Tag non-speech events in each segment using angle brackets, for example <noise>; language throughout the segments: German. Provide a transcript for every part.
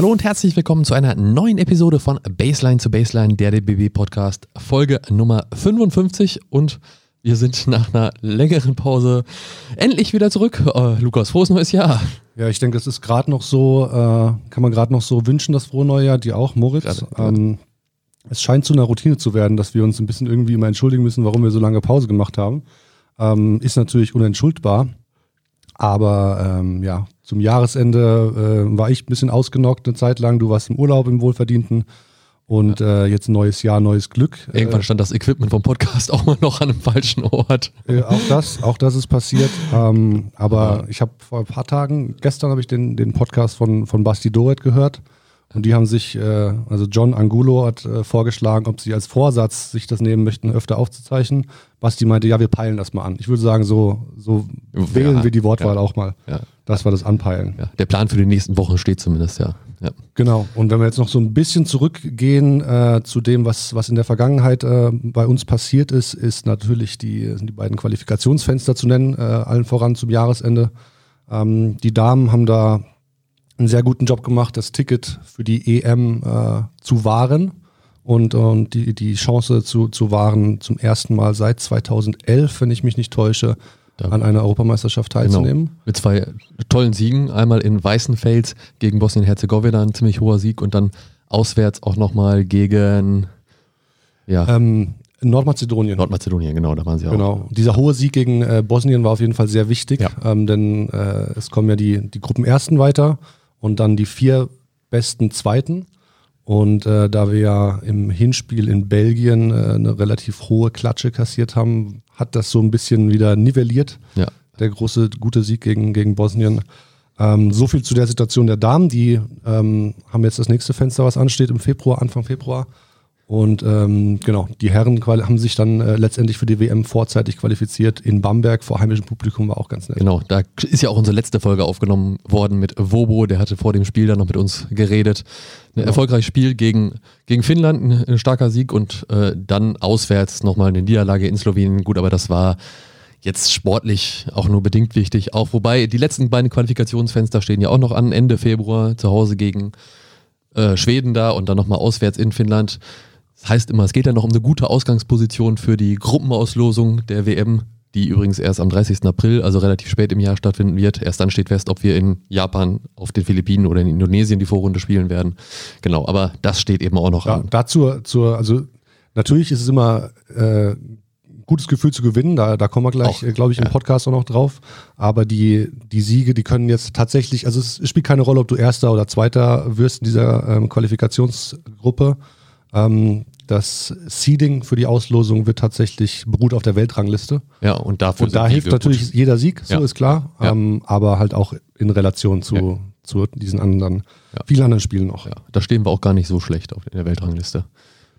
Hallo und herzlich willkommen zu einer neuen Episode von Baseline zu Baseline, der DBB Podcast, Folge Nummer 55 und wir sind nach einer längeren Pause endlich wieder zurück. Äh, Lukas, frohes neues Jahr. Ja, ich denke, es ist gerade noch so, äh, kann man gerade noch so wünschen, das frohe neue Jahr, dir auch, Moritz. Ähm, es scheint zu einer Routine zu werden, dass wir uns ein bisschen irgendwie immer entschuldigen müssen, warum wir so lange Pause gemacht haben. Ähm, ist natürlich unentschuldbar. Aber ähm, ja, zum Jahresende äh, war ich ein bisschen ausgenockt eine Zeit lang. Du warst im Urlaub im Wohlverdienten. Und ja. äh, jetzt neues Jahr, neues Glück. Irgendwann stand das Equipment vom Podcast <laughs> auch mal noch an einem falschen Ort. Äh, auch das, auch das ist passiert. <laughs> Ähm, aber ja. ich habe vor ein paar Tagen, gestern habe ich den, den Podcast von, von Basti Doret gehört. Und die haben sich, äh, also John Angulo hat äh, vorgeschlagen, ob sie als Vorsatz sich das nehmen möchten, öfter aufzuzeichnen. Basti meinte, ja, wir peilen das mal an. Ich würde sagen, so, so ja, wählen wir die Wortwahl auch mal. Ja. Das war das Anpeilen. Der Plan für die nächsten Wochen steht zumindest, ja. Genau. Und wenn wir jetzt noch so ein bisschen zurückgehen äh, zu dem, was, was in der Vergangenheit äh, bei uns passiert ist, ist natürlich die, die beiden Qualifikationsfenster zu nennen, äh, allen voran zum Jahresende. Ähm, die Damen haben da einen sehr guten Job gemacht, das Ticket für die EM äh, zu wahren und, und die, die Chance zu, zu wahren, zum ersten Mal seit 2011, wenn ich mich nicht täusche, an einer Europameisterschaft teilzunehmen. Genau. Mit zwei tollen Siegen, einmal in Weißenfels gegen Bosnien-Herzegowina, ein ziemlich hoher Sieg und dann auswärts auch nochmal gegen ja. Ähm, Nordmazedonien. Nordmazedonien, genau, da waren sie auch. Genau. Dieser hohe Sieg gegen äh, Bosnien war auf jeden Fall sehr wichtig, ja. ähm, denn äh, es kommen ja die, die Gruppenersten weiter und dann die vier besten Zweiten. Und äh, da wir ja im Hinspiel in Belgien äh, eine relativ hohe Klatsche kassiert haben, hat das so ein bisschen wieder nivelliert. Ja. Der große, gute Sieg gegen, gegen Bosnien. Ähm, so viel zu der Situation der Damen. Die ähm, haben jetzt das nächste Fenster, was ansteht im Februar, Anfang Februar. Und ähm, genau, die Herren haben sich dann äh, letztendlich für die WM vorzeitig qualifiziert in Bamberg vor heimischem Publikum, war auch ganz nett. Genau, da ist ja auch unsere letzte Folge aufgenommen worden mit Wobo, der hatte vor dem Spiel dann noch mit uns geredet. Ein genau. erfolgreiches Spiel gegen, gegen Finnland, ein, ein starker Sieg und äh, dann auswärts nochmal eine Niederlage in Slowenien. Gut, aber das war jetzt sportlich auch nur bedingt wichtig. Auch wobei die letzten beiden Qualifikationsfenster stehen ja auch noch an, Ende Februar zu Hause gegen äh, Schweden da und dann nochmal auswärts in Finnland. Das heißt immer, es geht ja noch um eine gute Ausgangsposition für die Gruppenauslosung der WM, die übrigens erst am 30. April, also relativ spät im Jahr stattfinden wird. Erst dann steht fest, ob wir in Japan, auf den Philippinen oder in Indonesien die Vorrunde spielen werden. Genau, aber das steht eben auch noch ja, an. Dazu, zur, also natürlich ist es immer äh, gutes Gefühl zu gewinnen. Da, da kommen wir gleich, glaube ich, im ja. Podcast auch noch drauf. Aber die, die Siege, die können jetzt tatsächlich, also es spielt keine Rolle, ob du Erster oder Zweiter wirst in dieser ähm, Qualifikationsgruppe. Ähm, das Seeding für die Auslosung wird tatsächlich beruht auf der Weltrangliste. Ja, und dafür. Und da hilft natürlich gut. jeder Sieg, so ja. ist klar, ja. ähm, aber halt auch in Relation zu, ja. zu diesen anderen, vielen anderen Spielen noch. Ja, da stehen wir auch gar nicht so schlecht auf der Weltrangliste.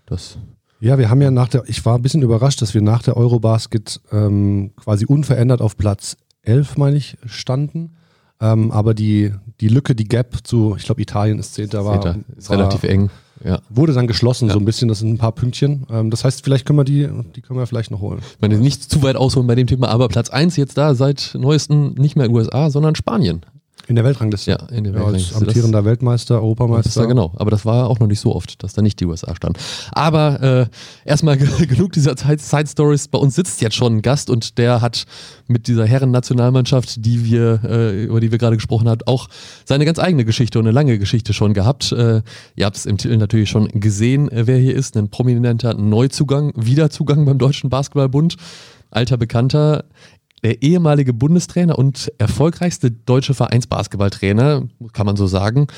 Das ja, wir haben ja nach der, ich war ein bisschen überrascht, dass wir nach der Eurobasket ähm, quasi unverändert auf Platz 11, meine ich, standen. Ähm, aber die, die Lücke, die Gap zu, ich glaube, Italien ist Zehnter, war, Zehnter. ist war, relativ eng ja. wurde dann geschlossen, ja. so ein bisschen. Das sind ein paar Pünktchen. Ähm, das heißt, vielleicht können wir die, die können wir vielleicht noch holen. Ich meine, nicht zu weit ausholen bei dem Thema, aber Platz 1 jetzt da seit neuestem nicht mehr USA, sondern Spanien. In der Weltrangliste. Ja, in der Weltrangliste. Ja, als amtierender das, Weltmeister, Europameister. Ja, genau, aber das war auch noch nicht so oft, dass da nicht die USA stand. Aber äh, erstmal <laughs> genug dieser Side Stories. Bei uns sitzt jetzt schon ein Gast und der hat mit dieser Herren-Nationalmannschaft, die wir, äh, über die wir gerade gesprochen haben, auch seine ganz eigene Geschichte und eine lange Geschichte schon gehabt. Äh, ihr habt es im Titel natürlich schon gesehen, äh, wer hier ist. Ein prominenter Neuzugang, Wiederzugang beim Deutschen Basketballbund alter Bekannter der ehemalige Bundestrainer und erfolgreichste deutsche Vereinsbasketballtrainer, kann man so sagen,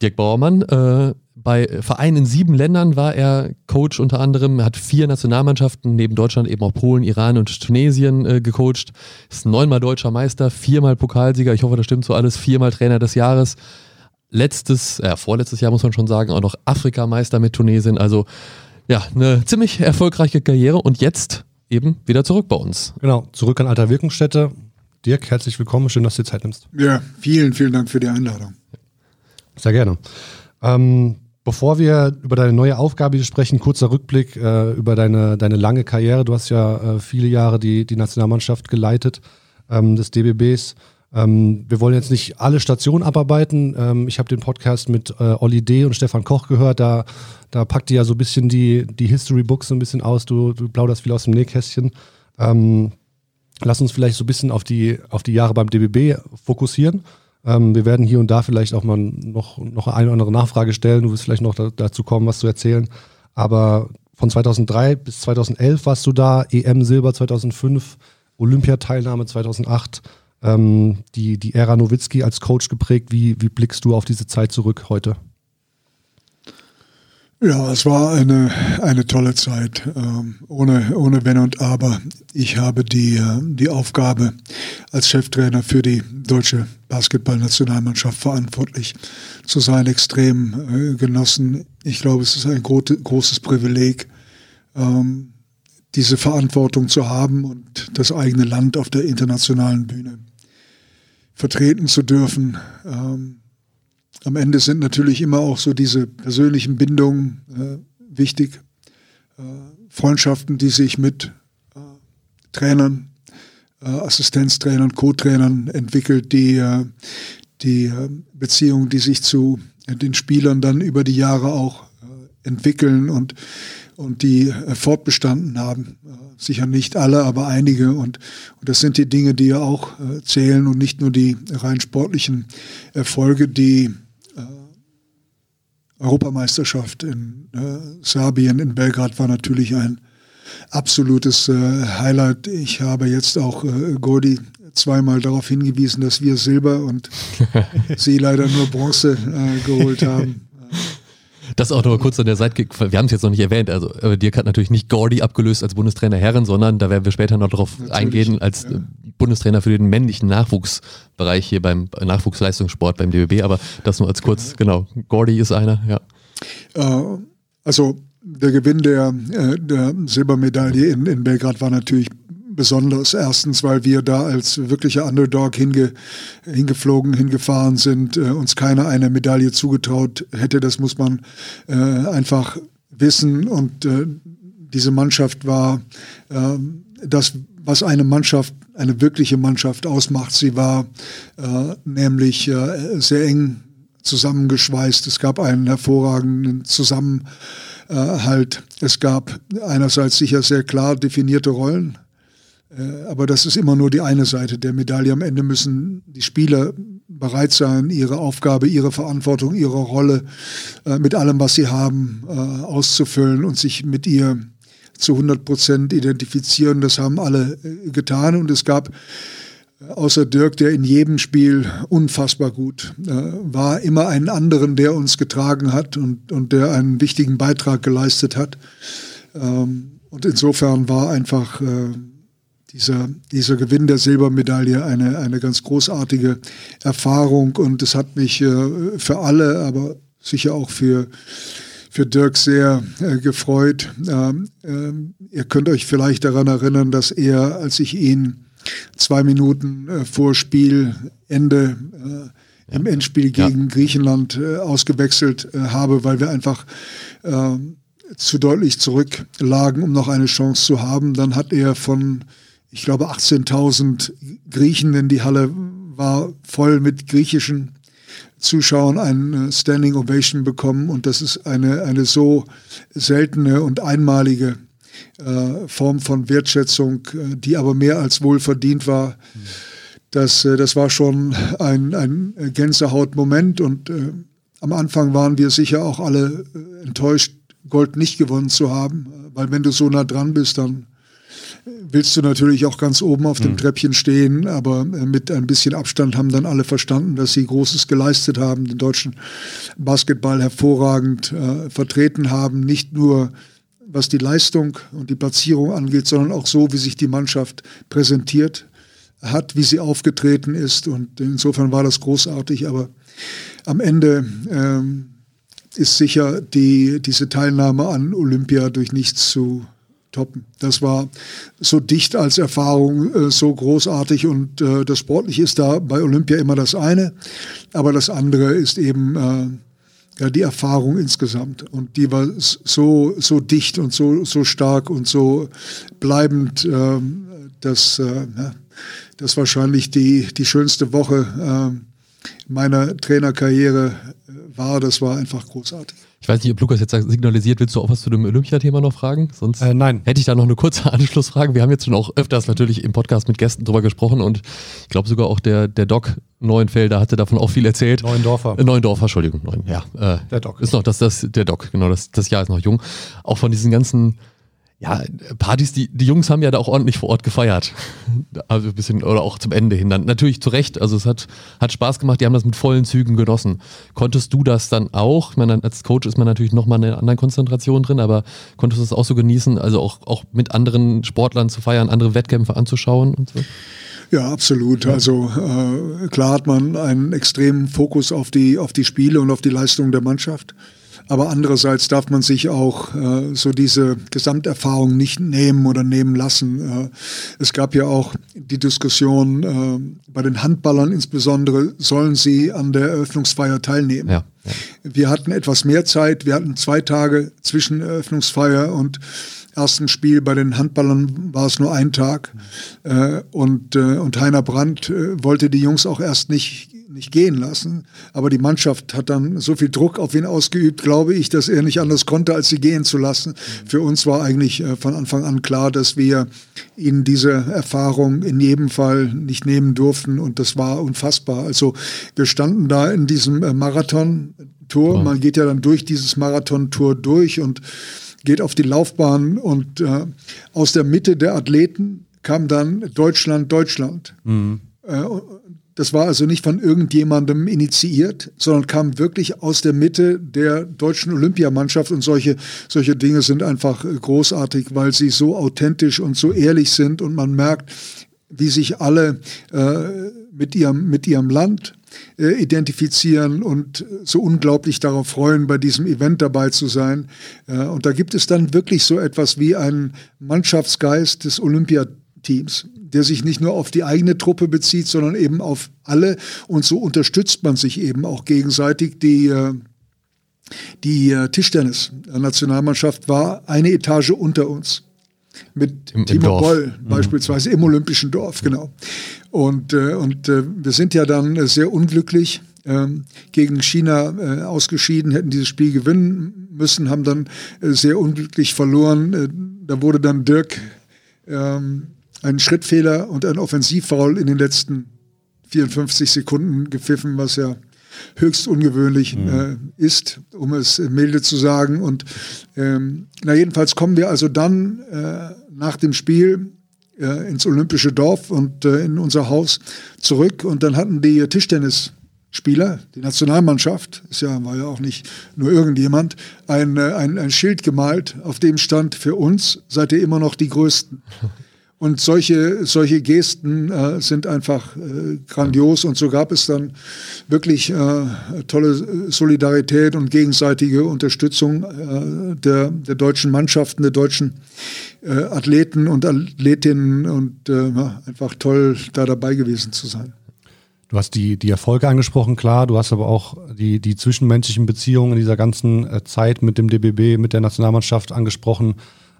Dirk Bauermann. Äh, bei Vereinen in sieben Ländern war er Coach unter anderem, er hat vier Nationalmannschaften, neben Deutschland eben auch Polen, Iran und Tunesien äh, gecoacht. Ist neunmal deutscher Meister, viermal Pokalsieger, ich hoffe, das stimmt so alles, viermal Trainer des Jahres. Letztes, äh, vorletztes Jahr muss man schon sagen, auch noch Afrikameister mit Tunesien. Also ja, eine ziemlich erfolgreiche Karriere und jetzt eben wieder zurück bei uns. Genau, zurück an alter Wirkungsstätte. Dirk, herzlich willkommen, schön, dass du dir Zeit nimmst. Ja, vielen, vielen Dank für die Einladung. Sehr gerne. Ähm, bevor wir über deine neue Aufgabe sprechen, kurzer Rückblick äh, über deine, deine lange Karriere. Du hast ja äh, viele Jahre die, die Nationalmannschaft geleitet ähm, des DBBs. Ähm, wir wollen jetzt nicht alle Stationen abarbeiten. Ähm, ich habe den Podcast mit äh, Olli D. und Stefan Koch gehört. Da, da packt ihr ja so ein bisschen die, die History Books so ein bisschen aus. Du, du plauderst viel aus dem Nähkästchen. Ähm, lass uns vielleicht so ein bisschen auf die, auf die Jahre beim DBB fokussieren. Ähm, wir werden hier und da vielleicht auch mal noch, noch eine oder andere Nachfrage stellen. Du wirst vielleicht noch da, dazu kommen, was zu erzählen. Aber von 2003 bis 2011 warst du da, EM Silber 2005, Olympiateilnahme 2008 ähm, die, die Ära Nowitzki als Coach geprägt. Wie, wie blickst du auf diese Zeit zurück heute? Ja, es war eine, eine tolle Zeit, ähm, ohne, ohne Wenn und Aber. Ich habe die, äh, die Aufgabe als Cheftrainer für die deutsche Basketballnationalmannschaft verantwortlich zu sein, extrem äh, genossen. Ich glaube, es ist ein gro großes Privileg, ähm, diese Verantwortung zu haben und das eigene Land auf der internationalen Bühne vertreten zu dürfen. Ähm, am Ende sind natürlich immer auch so diese persönlichen Bindungen äh, wichtig. Äh, Freundschaften, die sich mit äh, Trainern, äh, Assistenztrainern, Co-Trainern entwickelt, die, äh, die äh, Beziehungen, die sich zu den Spielern dann über die Jahre auch entwickeln und, und die fortbestanden haben sicher nicht alle, aber einige. Und, und das sind die Dinge, die ja auch äh, zählen und nicht nur die rein sportlichen Erfolge. Die äh, Europameisterschaft in äh, Serbien, in Belgrad war natürlich ein absolutes äh, Highlight. Ich habe jetzt auch äh, Gordi zweimal darauf hingewiesen, dass wir Silber und <laughs> sie leider nur Bronze äh, geholt haben. Das auch noch mal kurz an der Seite, wir haben es jetzt noch nicht erwähnt, also äh, Dirk hat natürlich nicht Gordy abgelöst als Bundestrainer Herren, sondern da werden wir später noch drauf natürlich, eingehen, als ja. Äh, Bundestrainer für den männlichen Nachwuchsbereich hier beim Nachwuchsleistungssport beim DBB, aber das nur als kurz, genau, Gordy ist einer, ja. Äh, also der Gewinn der, äh, der Silbermedaille in, in Belgrad war natürlich besonders. Erstens, weil wir da als wirklicher Underdog hinge, hingeflogen, hingefahren sind, äh, uns keiner eine Medaille zugetraut hätte. Das muss man äh, einfach wissen. Und äh, diese Mannschaft war äh, das, was eine Mannschaft, eine wirkliche Mannschaft ausmacht. Sie war äh, nämlich äh, sehr eng zusammengeschweißt. Es gab einen hervorragenden Zusammenhalt. Es gab einerseits sicher sehr klar definierte Rollen aber das ist immer nur die eine Seite der Medaille. Am Ende müssen die Spieler bereit sein, ihre Aufgabe, ihre Verantwortung, ihre Rolle äh, mit allem, was sie haben, äh, auszufüllen und sich mit ihr zu 100 Prozent identifizieren. Das haben alle getan und es gab außer Dirk, der in jedem Spiel unfassbar gut war, immer einen anderen, der uns getragen hat und, und der einen wichtigen Beitrag geleistet hat. Ähm, und insofern war einfach dieser, dieser Gewinn der Silbermedaille eine, eine ganz großartige Erfahrung und es hat mich äh, für alle, aber sicher auch für, für Dirk sehr äh, gefreut. Ähm, äh, ihr könnt euch vielleicht daran erinnern, dass er, als ich ihn zwei Minuten äh, vor Spielende äh, im Endspiel gegen ja. Griechenland äh, ausgewechselt habe, weil wir einfach ähm, zu deutlich zurücklagen, um noch eine Chance zu haben. Dann hat er von ich glaube, 18.000 Griechen, denn die Halle war voll mit griechischen Zuschauern eine Standing Ovation bekommen. Und das ist eine, eine so seltene und einmalige äh, Form von Wertschätzung, äh, die aber mehr als wohl verdient war. Das, äh, das war schon ein, ein Gänsehautmoment. Und äh, am Anfang waren wir sicher auch alle äh, enttäuscht, Gold nicht gewonnen zu haben, weil wenn du so nah dran bist, dann willst du natürlich auch ganz oben auf dem mhm. Treppchen stehen, aber äh, mit ein bisschen Abstand haben dann alle verstanden, dass sie Großes geleistet haben, den deutschen Basketball hervorragend äh, vertreten haben, nicht nur was die Leistung und die Platzierung angeht, sondern auch so, wie sich die Mannschaft präsentiert hat, wie sie aufgetreten ist. Und insofern war das großartig, aber am Ende ähm, ist sicher die, diese Teilnahme an Olympia durch nichts zu toppen. Das war so dicht als Erfahrung, äh, so großartig und äh, das Sportliche ist da bei Olympia immer das eine, aber das andere ist eben äh, ja, die Erfahrung insgesamt und die war so, so dicht und so, so stark und so bleibend äh, dass äh, das wahrscheinlich die, die schönste Woche äh, meiner Trainerkarriere war. Das war einfach großartig. Ich weiß nicht, ob Lukas jetzt signalisiert, willst du auch was zu dem Olympiathema noch fragen? Sonst äh, nein. hätte ich da noch eine kurze <laughs> Anschlussfrage. Wir haben jetzt schon auch öfters natürlich im Podcast mit Gästen drüber gesprochen und ich glaube sogar auch der, der Doc Neuenfelder hatte davon auch viel erzählt. Neuendorfer. Äh, Neuendorfer, Entschuldigung. Neuen, ja, äh, der Doc. Ist noch das, das, der Doc, genau, das, das Jahr ist noch jung. Auch von diesen ganzen ja, Partys, die, die Jungs haben ja da auch ordentlich vor Ort gefeiert. <laughs> Also ein bisschen, oder auch zum Ende hin dann. Natürlich zu Recht, also es hat, hat Spaß gemacht, die haben das mit vollen Zügen genossen. Konntest du das dann auch? Ich meine, als Coach ist man natürlich nochmal in einer anderen Konzentration drin, aber konntest du das auch so genießen, also auch, auch mit anderen Sportlern zu feiern, andere Wettkämpfe anzuschauen und so? Ja, absolut. Also äh, klar hat man einen extremen Fokus auf die, auf die Spiele und auf die Leistung der Mannschaft. Aber andererseits darf man sich auch äh, so diese Gesamterfahrung nicht nehmen oder nehmen lassen. Äh, es gab ja auch die Diskussion äh, bei den Handballern insbesondere, sollen sie an der Eröffnungsfeier teilnehmen? Ja, ja. Wir hatten etwas mehr Zeit. Wir hatten zwei Tage zwischen Eröffnungsfeier und ersten Spiel. Bei den Handballern war es nur ein Tag. Äh, und, äh, und Heiner Brandt äh, wollte die Jungs auch erst nicht nicht gehen lassen. Aber die Mannschaft hat dann so viel Druck auf ihn ausgeübt, glaube ich, dass er nicht anders konnte, als sie gehen zu lassen. Für uns war eigentlich äh, von Anfang an klar, dass wir ihn diese Erfahrung in jedem Fall nicht nehmen durften. Und das war unfassbar. Also wir standen da in diesem äh, Marathon-Tour. Man geht ja dann durch dieses Marathon-Tour durch und geht auf die Laufbahn und äh, aus der Mitte der Athleten kam dann Deutschland, Deutschland. Mhm. Äh, das war also nicht von irgendjemandem initiiert, sondern kam wirklich aus der Mitte der deutschen Olympiamannschaft. Und solche, solche Dinge sind einfach großartig, weil sie so authentisch und so ehrlich sind. Und man merkt, wie sich alle äh, mit, ihrem, mit ihrem Land äh, identifizieren und so unglaublich darauf freuen, bei diesem Event dabei zu sein. Äh, und da gibt es dann wirklich so etwas wie einen Mannschaftsgeist des Olympiateams der sich nicht nur auf die eigene Truppe bezieht, sondern eben auf alle. Und so unterstützt man sich eben auch gegenseitig. Die, äh, die äh, Tischtennis-Nationalmannschaft war eine Etage unter uns. Mit Im, Timo im Boll mhm. beispielsweise im Olympischen Dorf, genau. Und, äh, und wir sind ja dann sehr unglücklich ähm, gegen China ausgeschieden, hätten dieses Spiel gewinnen müssen, haben dann sehr unglücklich verloren. da wurde dann Dirk ähm, einen Schrittfehler und ein Offensivfoul in den letzten 54 Sekunden gepfiffen, was ja höchst ungewöhnlich mhm. äh, ist, um es milde zu sagen. Und ähm, na jedenfalls kommen wir also dann äh, nach dem Spiel äh, ins Olympische Dorf und äh, in unser Haus zurück und dann hatten die Tischtennisspieler, die Nationalmannschaft, ist ja, war ja auch nicht nur irgendjemand, ein, äh, ein, ein Schild gemalt, auf dem stand für uns seid ihr immer noch die Größten. <laughs> Und solche, solche Gesten äh, sind einfach äh, grandios. Und so gab es dann wirklich äh, tolle Solidarität und gegenseitige Unterstützung äh, der, der deutschen Mannschaften, der deutschen äh, Athleten und Athletinnen. Und äh, einfach toll, da dabei gewesen zu sein. Du hast die, die Erfolge angesprochen, klar. Du hast aber auch die, die zwischenmenschlichen Beziehungen in dieser ganzen Zeit mit dem DBB, mit der Nationalmannschaft angesprochen.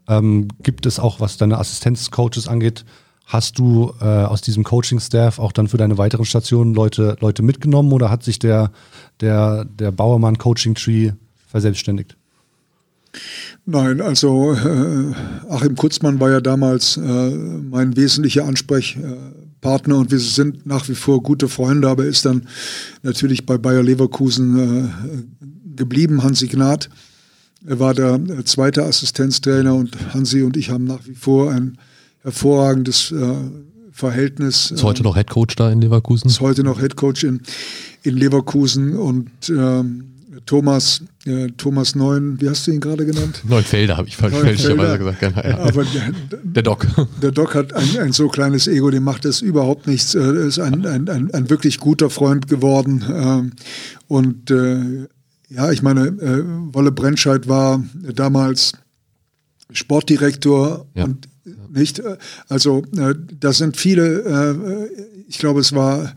Ähm, gibt es auch, was deine Assistenzcoaches angeht, hast du äh, aus diesem Coaching-Staff auch dann für deine weiteren Stationen Leute, Leute mitgenommen oder hat sich der, der, der Bauermann-Coaching-Tree verselbstständigt? Nein, also äh, Achim Kutzmann war ja damals äh, mein wesentlicher Ansprechpartner und wir sind nach wie vor gute Freunde, aber er ist dann natürlich bei Bayer Leverkusen äh, geblieben, Hansi Gnad er war der äh, zweite Assistenztrainer und Hansi und ich haben nach wie vor ein hervorragendes äh, Verhältnis. Ist heute noch Headcoach da in Leverkusen? Ist heute noch Headcoach in, in Leverkusen und ähm, Thomas, äh, Thomas Neun, wie hast du ihn gerade genannt? <laughs> Neunfelder habe ich fälschlicherweise gesagt. Genau, ja. Aber der, der Doc. Der Doc hat ein, ein so kleines Ego, dem macht das überhaupt nichts. Er ist ein, ein, ein, ein wirklich guter Freund geworden. Ähm, und äh, ja, ich meine, äh, Wolle Brentscheid war damals Sportdirektor ja. und nicht, äh, also äh, da sind viele, äh, ich glaube, es war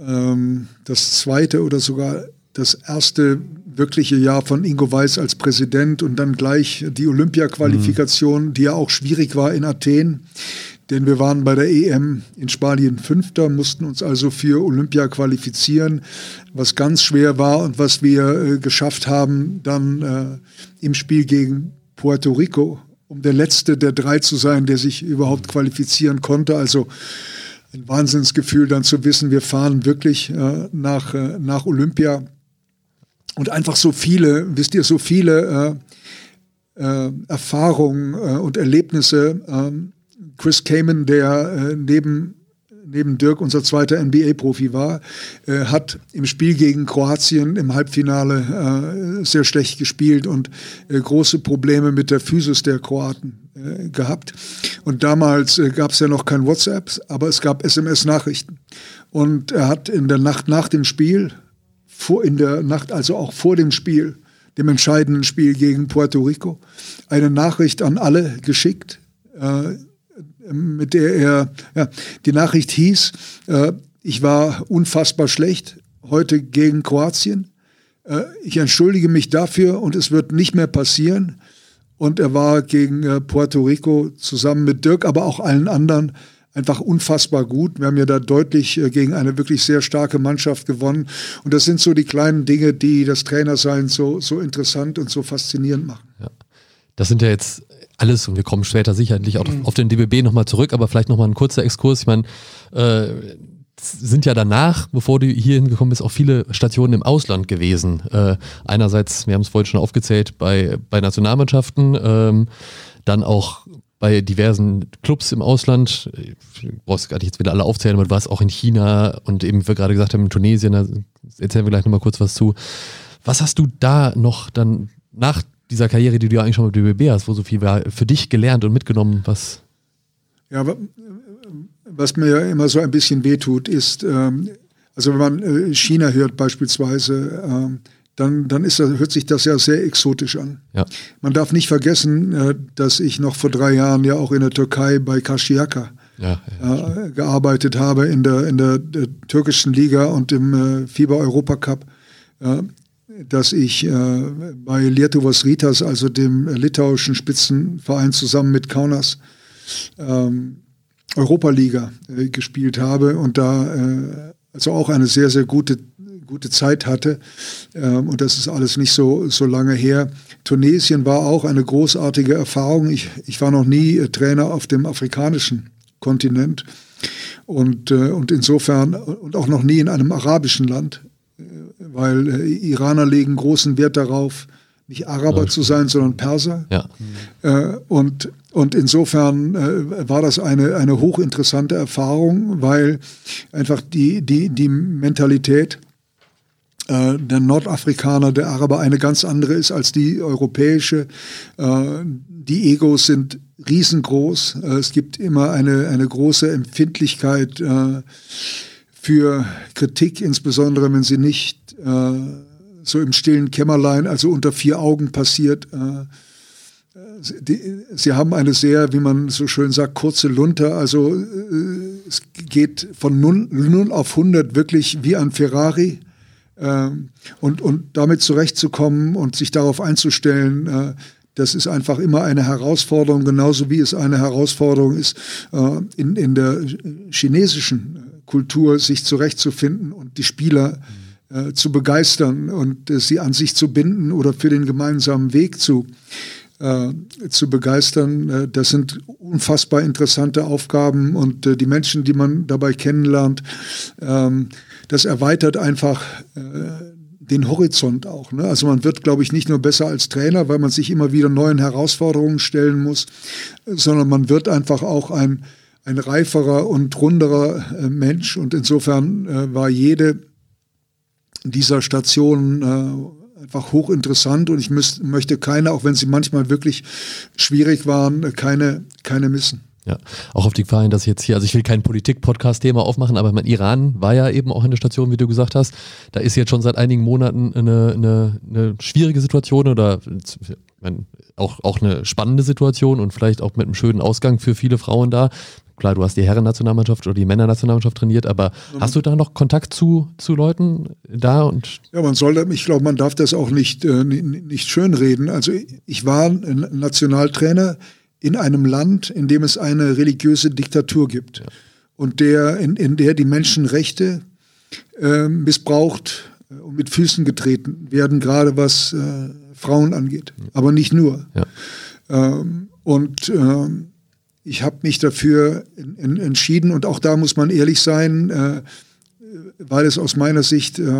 ähm, das zweite oder sogar das erste wirkliche Jahr von Ingo Weiß als Präsident und dann gleich die Olympia-Qualifikation, mhm. die ja auch schwierig war in Athen denn wir waren bei der EM in Spanien Fünfter, mussten uns also für Olympia qualifizieren, was ganz schwer war und was wir äh, geschafft haben, dann äh, im Spiel gegen Puerto Rico, um der Letzte der drei zu sein, der sich überhaupt qualifizieren konnte. Also ein Wahnsinnsgefühl, dann zu wissen, wir fahren wirklich äh, nach, äh, nach Olympia. Und einfach so viele, wisst ihr, so viele äh, äh Erfahrungen und Erlebnisse ähm, Chris Kamen, der äh, neben neben Dirk unser zweiter NBA-Profi war, äh, hat im Spiel gegen Kroatien im Halbfinale äh, sehr schlecht gespielt und äh, große Probleme mit der Physis der Kroaten äh, gehabt. Und damals äh, gab es ja noch kein WhatsApp, aber es gab SMS-Nachrichten. Und er hat in der Nacht nach dem Spiel, vor, in der Nacht, also auch vor dem Spiel, dem entscheidenden Spiel gegen Puerto Rico, eine Nachricht an alle geschickt, äh, mit der er, ja, die Nachricht hieß, äh, ich war unfassbar schlecht heute gegen Kroatien. Äh, ich entschuldige mich dafür und es wird nicht mehr passieren. Und er war gegen äh, Puerto Rico zusammen mit Dirk, aber auch allen anderen einfach unfassbar gut. Wir haben ja da deutlich äh, gegen eine wirklich sehr starke Mannschaft gewonnen. Und das sind so die kleinen Dinge, die das Trainersein so, so interessant und so faszinierend machen. Ja. Das sind ja jetzt alles und wir kommen später sicherlich auch mhm. auf den DBB nochmal zurück, aber vielleicht nochmal ein kurzer Exkurs. Ich meine, äh, sind ja danach, bevor du hier hingekommen bist, auch viele Stationen im Ausland gewesen. Äh, einerseits, wir haben es vorhin schon aufgezählt, bei, bei Nationalmannschaften, ähm, dann auch bei diversen Clubs im Ausland, ich brauchst gar nicht jetzt wieder alle aufzählen, aber du warst auch in China und eben, wie wir gerade gesagt haben, in Tunesien, da erzählen wir gleich nochmal kurz was zu. Was hast du da noch dann nach dieser Karriere, die du ja eigentlich schon mit BBB hast, wo so viel war, für dich gelernt und mitgenommen, was? Ja, was mir immer so ein bisschen wehtut, ist, ähm, also wenn man äh, China hört beispielsweise, ähm, dann, dann ist, hört sich das ja sehr exotisch an. Ja. Man darf nicht vergessen, äh, dass ich noch vor drei Jahren ja auch in der Türkei bei Karşıyaka ja, ja, äh, gearbeitet habe, in der, in der, der türkischen Liga und im äh, FIBA Europacup. Äh, dass ich äh, bei Lietuvos Ritas, also dem litauischen Spitzenverein, zusammen mit Kaunas ähm, Europa-Liga äh, gespielt habe und da äh, also auch eine sehr, sehr gute, gute Zeit hatte. Ähm, und das ist alles nicht so, so lange her. Tunesien war auch eine großartige Erfahrung. Ich, ich war noch nie äh, Trainer auf dem afrikanischen Kontinent und, äh, und insofern und auch noch nie in einem arabischen Land weil äh, Iraner legen großen Wert darauf, nicht Araber zu sein, sondern Perser. Ja. Äh, und, und insofern äh, war das eine, eine hochinteressante Erfahrung, weil einfach die, die, die Mentalität äh, der Nordafrikaner, der Araber eine ganz andere ist als die europäische. Äh, die Egos sind riesengroß. Äh, es gibt immer eine, eine große Empfindlichkeit für Kritik, insbesondere wenn sie nicht äh, so im stillen Kämmerlein, also unter vier Augen passiert. Äh, die, sie haben eine sehr, wie man so schön sagt, kurze Lunte. Also äh, es geht von 0, 0 auf 100 wirklich wie ein Ferrari. Äh, und, und damit zurechtzukommen und sich darauf einzustellen, äh, das ist einfach immer eine Herausforderung, genauso wie es eine Herausforderung ist, äh, in, in der chinesischen Kultur sich zurechtzufinden und die Spieler äh, zu begeistern und äh, sie an sich zu binden oder für den gemeinsamen Weg zu, äh, zu begeistern. Äh, das sind unfassbar interessante Aufgaben und äh, die Menschen, die man dabei kennenlernt, ähm, das erweitert einfach äh, den Horizont auch. Ne? Also man wird, glaube ich, nicht nur besser als Trainer, weil man sich immer wieder neuen Herausforderungen stellen muss, sondern man wird einfach auch ein ein reiferer und runderer äh, Mensch. Und insofern äh, war jede dieser Stationen äh, einfach hochinteressant und ich müß, möchte keine, auch wenn sie manchmal wirklich schwierig waren, keine, keine missen. Ja, auch auf die Gefahr hin, dass ich jetzt hier, also ich will kein Politik-Podcast-Thema aufmachen, aber mein Iran war ja eben auch eine Station, wie du gesagt hast. Da ist jetzt schon seit einigen Monaten eine, eine, eine schwierige Situation oder meine, auch, auch eine spannende Situation und vielleicht auch mit einem schönen Ausgang für viele Frauen da. Klar, du hast die Herren-Nationalmannschaft oder die Männer-Nationalmannschaft trainiert, aber mhm. hast du da noch Kontakt zu, zu Leuten da? Und ja, man soll, ich glaube, man darf das auch nicht, äh, nicht schönreden. Also ich war ein Nationaltrainer in einem Land, in dem es eine religiöse Diktatur gibt ja. und der, in, in der die Menschenrechte äh, missbraucht und mit Füßen getreten werden, gerade was äh, Frauen angeht. Aber nicht nur. Ja. Ähm, und ähm, ich habe mich dafür in, in, entschieden und auch da muss man ehrlich sein, äh, weil es aus meiner Sicht äh,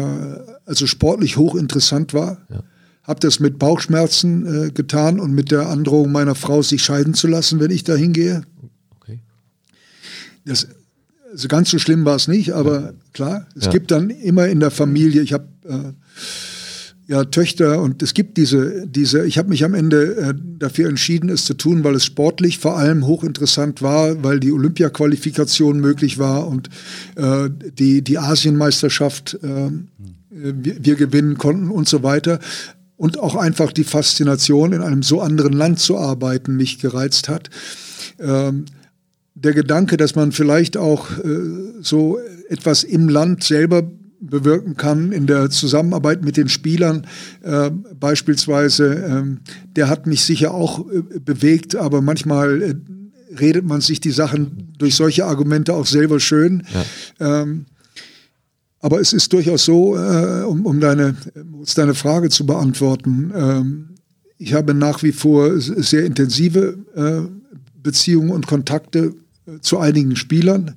also sportlich hochinteressant war. Ja. Habe das mit Bauchschmerzen äh, getan und mit der Androhung meiner Frau, sich scheiden zu lassen, wenn ich da hingehe. Okay. Das, also ganz so schlimm war es nicht, aber ja. klar, es ja. gibt dann immer in der Familie, ich habe äh, ja, Töchter und es gibt diese, diese ich habe mich am Ende äh, dafür entschieden, es zu tun, weil es sportlich vor allem hochinteressant war, weil die Olympiaqualifikation möglich war und äh, die, die Asienmeisterschaft äh, wir, wir gewinnen konnten und so weiter. Und auch einfach die Faszination, in einem so anderen Land zu arbeiten, mich gereizt hat. Ähm, der Gedanke, dass man vielleicht auch äh, so etwas im Land selber bewirken kann in der Zusammenarbeit mit den Spielern äh, beispielsweise, ähm, der hat mich sicher auch äh, bewegt, aber manchmal äh, redet man sich die Sachen durch solche Argumente auch selber schön. Ja. Ähm, aber es ist durchaus so, äh, um, um, deine, um deine Frage zu beantworten, ähm, ich habe nach wie vor sehr intensive äh, Beziehungen und Kontakte äh, zu einigen Spielern.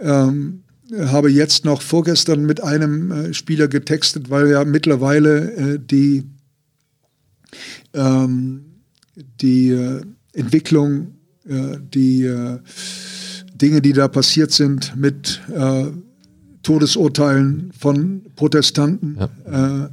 Ähm, habe jetzt noch vorgestern mit einem äh, Spieler getextet, weil ja mittlerweile äh, die, ähm, die äh, Entwicklung, die Dinge, die da passiert sind mit Todesurteilen von Protestanten ja.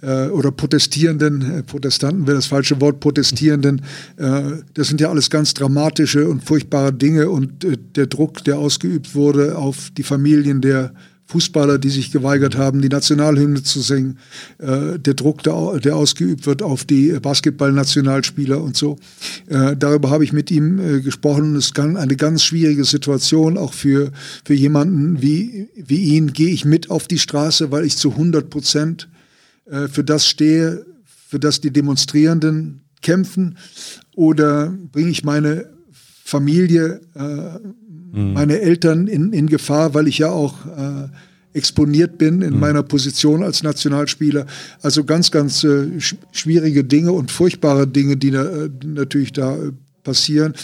äh, äh, oder Protestierenden, äh, Protestanten wäre das falsche Wort, Protestierenden, äh, das sind ja alles ganz dramatische und furchtbare Dinge und äh, der Druck, der ausgeübt wurde auf die Familien der Fußballer, die sich geweigert haben, die Nationalhymne zu singen, äh, der Druck, der, der, ausgeübt wird auf die Basketball-Nationalspieler und so. Äh, darüber habe ich mit ihm äh, gesprochen. Es ist eine ganz schwierige Situation, auch für, für jemanden wie, wie ihn. Gehe ich mit auf die Straße, weil ich zu 100 Prozent äh, für das stehe, für das die Demonstrierenden kämpfen? Oder bringe ich meine Familie äh, mhm. meine Eltern in, in Gefahr, weil ich ja auch äh, exponiert bin in mhm. meiner Position als Nationalspieler. Also ganz, ganz äh, schwierige Dinge und furchtbare Dinge, die da, äh, natürlich da äh, passieren.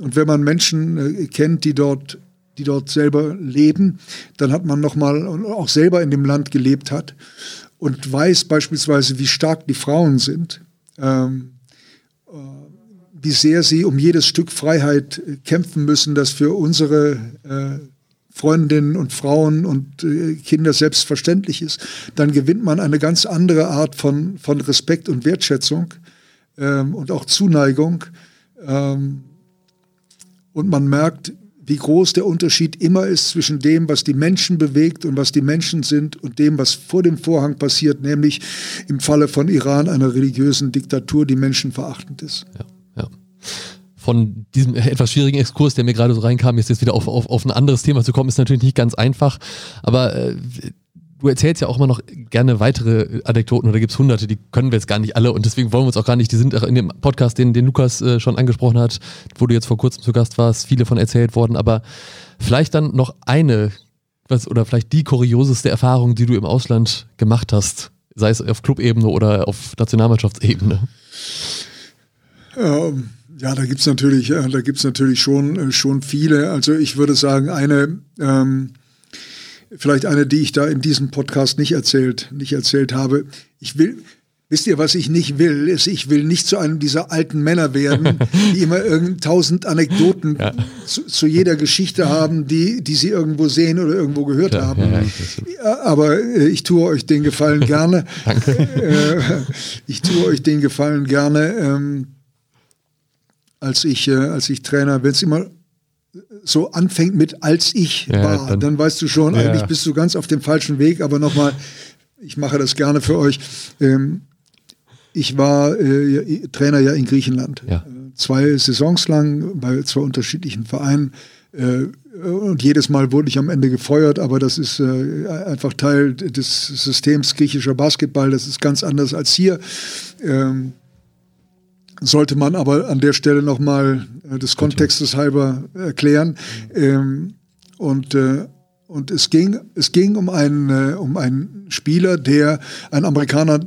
Und wenn man Menschen äh, kennt, die dort die dort selber leben, dann hat man nochmal auch selber in dem Land gelebt hat und weiß beispielsweise, wie stark die Frauen sind. Ähm, äh, wie sehr sie um jedes Stück Freiheit äh, kämpfen müssen, das für unsere äh, Freundinnen und Frauen und äh, Kinder selbstverständlich ist, dann gewinnt man eine ganz andere Art von, von Respekt und Wertschätzung ähm, und auch Zuneigung. Ähm, und man merkt, wie groß der Unterschied immer ist zwischen dem, was die Menschen bewegt und was die Menschen sind und dem, was vor dem Vorhang passiert, nämlich im Falle von Iran einer religiösen Diktatur, die menschenverachtend ist. Ja von diesem etwas schwierigen Exkurs, der mir gerade so reinkam, jetzt, jetzt wieder auf, auf, auf ein anderes Thema zu kommen, ist natürlich nicht ganz einfach. Aber äh, du erzählst ja auch immer noch gerne weitere Anekdoten oder gibt es hunderte, die können wir jetzt gar nicht alle und deswegen wollen wir uns auch gar nicht, die sind in dem Podcast, den, den Lukas äh, schon angesprochen hat, wo du jetzt vor kurzem zu Gast warst, viele von erzählt worden, aber vielleicht dann noch eine, was, oder vielleicht die kurioseste Erfahrung, die du im Ausland gemacht hast, sei es auf Clubebene oder auf Nationalmannschaftsebene. Ähm ja, da gibt's natürlich, äh, da gibt's natürlich schon, äh, schon viele. Also ich würde sagen, eine, ähm, vielleicht eine, die ich da in diesem Podcast nicht erzählt, nicht erzählt habe. Ich will, wisst ihr, was ich nicht will, ist, ich will nicht zu einem dieser alten Männer werden, die immer irgend tausend Anekdoten ja. zu, zu, jeder Geschichte haben, die, die sie irgendwo sehen oder irgendwo gehört Klar, haben. Ja, ja, Aber äh, ich tue euch den Gefallen gerne. <laughs> Danke. Äh, ich tue euch den Gefallen gerne. Ähm, als ich, äh, als ich Trainer, wenn es immer so anfängt mit als ich ja, war, dann, dann, weißt du schon, ja. eigentlich bist du ganz auf dem falschen Weg, aber nochmal, ich mache das gerne für euch. Ähm, ich war äh, Trainer ja in Griechenland. Ja. Äh, zwei Saisons lang bei zwei unterschiedlichen Vereinen. Äh, und jedes Mal wurde ich am Ende gefeuert, aber das ist äh, einfach Teil des Systems griechischer Basketball. Das ist ganz anders als hier. Ähm, sollte man aber an der Stelle nochmal äh, des Kontextes halber erklären. Ähm, und, äh, und es ging, es ging um einen, äh, um einen Spieler, der, ein Amerikaner,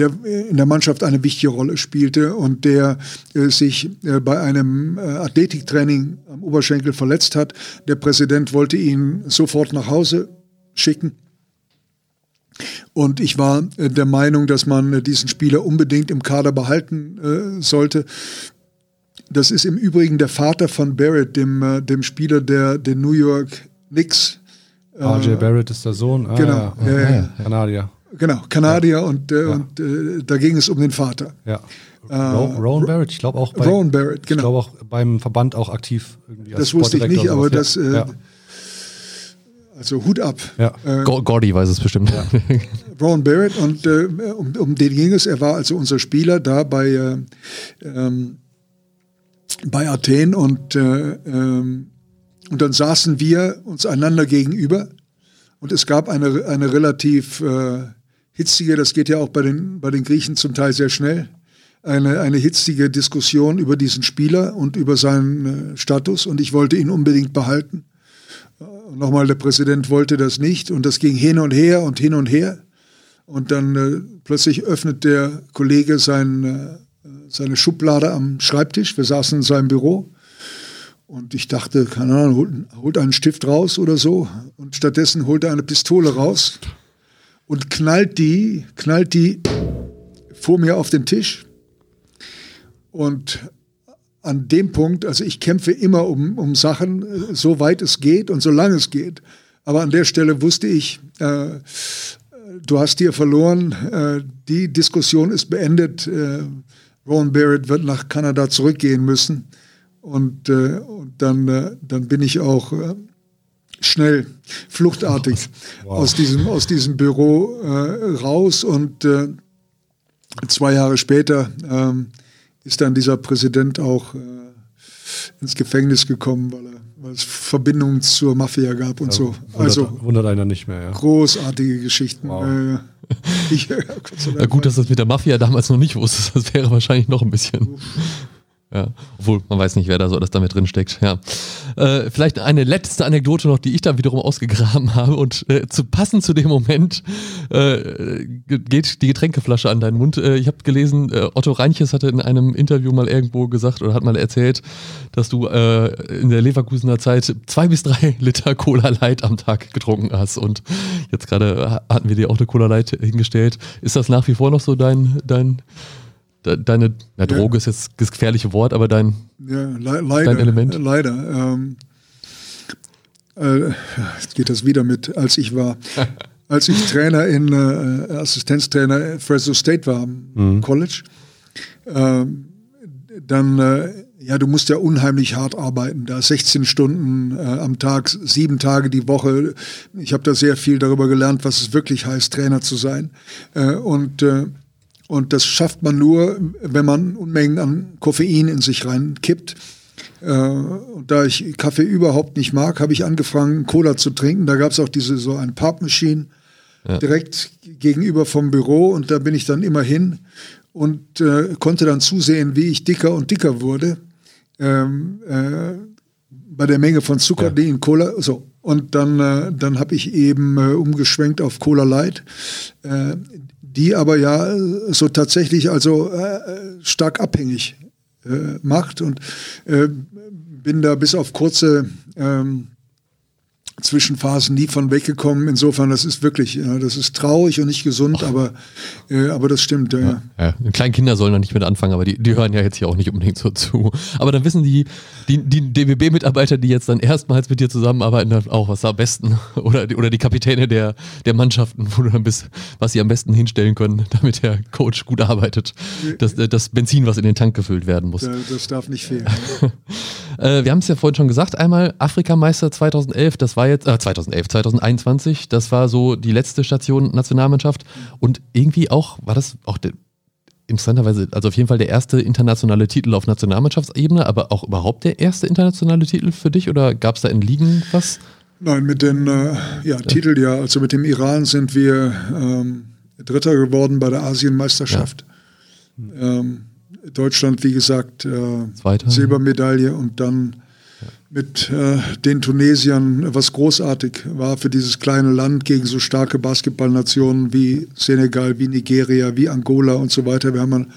der in der Mannschaft eine wichtige Rolle spielte und der äh, sich äh, bei einem äh, Athletiktraining am Oberschenkel verletzt hat. Der Präsident wollte ihn sofort nach Hause schicken. Und ich war äh, der Meinung, dass man äh, diesen Spieler unbedingt im Kader behalten äh, sollte. Das ist im Übrigen der Vater von Barrett, dem, äh, dem Spieler der, der New York Knicks. RJ Barrett ist der Sohn. Ah, genau. Ja, ja, ja. Kanadier. Genau, Kanadier ja. und, äh, ja. und äh, da ging es um den Vater. Ja. Äh, Rowan Barrett, ich glaube auch bei, Rowan Barrett, genau. Ich glaube auch beim Verband auch aktiv. das wusste ich nicht, aber das, äh, also Hut ab. Ja. Äh, Gordy weiß es bestimmt. Ja. Rowan Barrett und äh, um, um, den ging es. Er war also unser Spieler da bei, äh, ähm, bei Athen und, äh, ähm, und dann saßen wir uns einander gegenüber und es gab eine, eine relativ äh, hitzige, das geht ja auch bei den, bei den Griechen zum Teil sehr schnell, eine, eine hitzige Diskussion über diesen Spieler und über seinen äh, Status und ich wollte ihn unbedingt behalten. Äh, nochmal, der Präsident wollte das nicht und das ging hin und her und hin und her. Und dann äh, plötzlich öffnet der Kollege sein, äh, seine Schublade am Schreibtisch. Wir saßen in seinem Büro und ich dachte, keine Ahnung, holt, holt einen Stift raus oder so. Und stattdessen holt er eine Pistole raus und knallt die, knallt die vor mir auf den Tisch. Und an dem Punkt, also ich kämpfe immer um, um Sachen, äh, so weit es geht und solange es geht. Aber an der Stelle wusste ich, äh, du hast dir verloren, äh, die Diskussion ist beendet. Äh, Ron Barrett wird nach Kanada zurückgehen müssen. Und, äh, und dann, äh, dann bin ich auch schnell, fluchtartig <laughs> wow. aus, diesem, aus diesem Büro raus. Und zwei Jahre später ähm, ist dann dieser Präsident auch äh, ins Gefängnis gekommen, weil, er, weil es Verbindungen zur Mafia gab und ja, so. Wundert, also wundert einer nicht mehr. Ja. Großartige Geschichten. Wow. Äh, <laughs> ich, ja, gut, dass du das mit der Mafia damals noch nicht wusstest. Das wäre wahrscheinlich noch ein bisschen. Ja, obwohl man weiß nicht, wer da so alles damit drin steckt. Ja. Äh, vielleicht eine letzte Anekdote noch, die ich dann wiederum ausgegraben <laughs> habe und äh, zu passend zu dem Moment äh, geht die Getränkeflasche an deinen Mund. Äh, ich habe gelesen, äh, Otto Reinches hatte in einem Interview mal irgendwo gesagt oder hat mal erzählt, dass du äh, in der Leverkusener Zeit zwei bis drei <laughs> Liter Cola Light am Tag getrunken hast und jetzt gerade hatten wir dir auch eine Cola Light hingestellt. Ist das nach wie vor noch so dein dein deine, na, Droge ja. ist jetzt das gefährliche Wort, aber dein, ja, le leider, dein Element? Leider. Ähm, äh, jetzt geht das wieder mit, als ich war. <laughs> als ich Trainer in, äh, Assistenztrainer Fresno State war mhm. College, äh, dann, äh, ja, du musst ja unheimlich hart arbeiten, da 16 Stunden äh, am Tag, sieben Tage die Woche. Ich habe da sehr viel darüber gelernt, was es wirklich heißt, Trainer zu sein. Äh, und und das schafft man nur, wenn man Unmengen an Koffein in sich reinkippt. Äh, und da ich Kaffee überhaupt nicht mag, habe ich angefangen, Cola zu trinken. Da gab es auch diese so ein Pub Machine ja. direkt gegenüber vom Büro und da bin ich dann immer hin und äh, konnte dann zusehen, wie ich dicker und dicker wurde. Ähm, äh, bei der Menge von Zucker, ja. die in Cola, so. Und dann, äh, dann habe ich eben äh, umgeschwenkt auf Cola Light. Äh, die aber ja so tatsächlich also äh, stark abhängig äh, macht. Und äh, bin da bis auf kurze ähm, Zwischenphasen nie von weggekommen. Insofern, das ist wirklich, ja, das ist traurig und nicht gesund, aber, äh, aber das stimmt. Ja. Ja, ja. Kleine Kinder sollen da nicht mit anfangen, aber die, die hören ja jetzt hier auch nicht unbedingt so zu. Aber dann wissen die, die, die DBB-Mitarbeiter, die jetzt dann erstmals mit dir zusammenarbeiten, dann auch, was am besten <laughs> oder, oder die Kapitäne der, der Mannschaften, wo du dann bist, was sie am besten hinstellen können, <laughs> damit der Coach gut arbeitet. Das, das Benzin, was in den Tank gefüllt werden muss. Das darf nicht fehlen. <laughs> äh, wir haben es ja vorhin schon gesagt, einmal Afrikameister 2011, das war jetzt, äh, 2011, 2021, das war so die letzte Station Nationalmannschaft und irgendwie auch, war das auch der, interessanterweise, also auf jeden Fall der erste internationale Titel auf Nationalmannschaftsebene, aber auch überhaupt der erste internationale Titel für dich oder gab es da in Ligen was? Nein, mit den äh, ja, Titel ja, also mit dem Iran sind wir ähm, Dritter geworden bei der Asienmeisterschaft. Ja. Ähm, Deutschland, wie gesagt, äh, Silbermedaille und dann mit äh, den Tunesiern, was großartig war für dieses kleine Land gegen so starke Basketballnationen wie Senegal, wie Nigeria, wie Angola und so weiter. Wir haben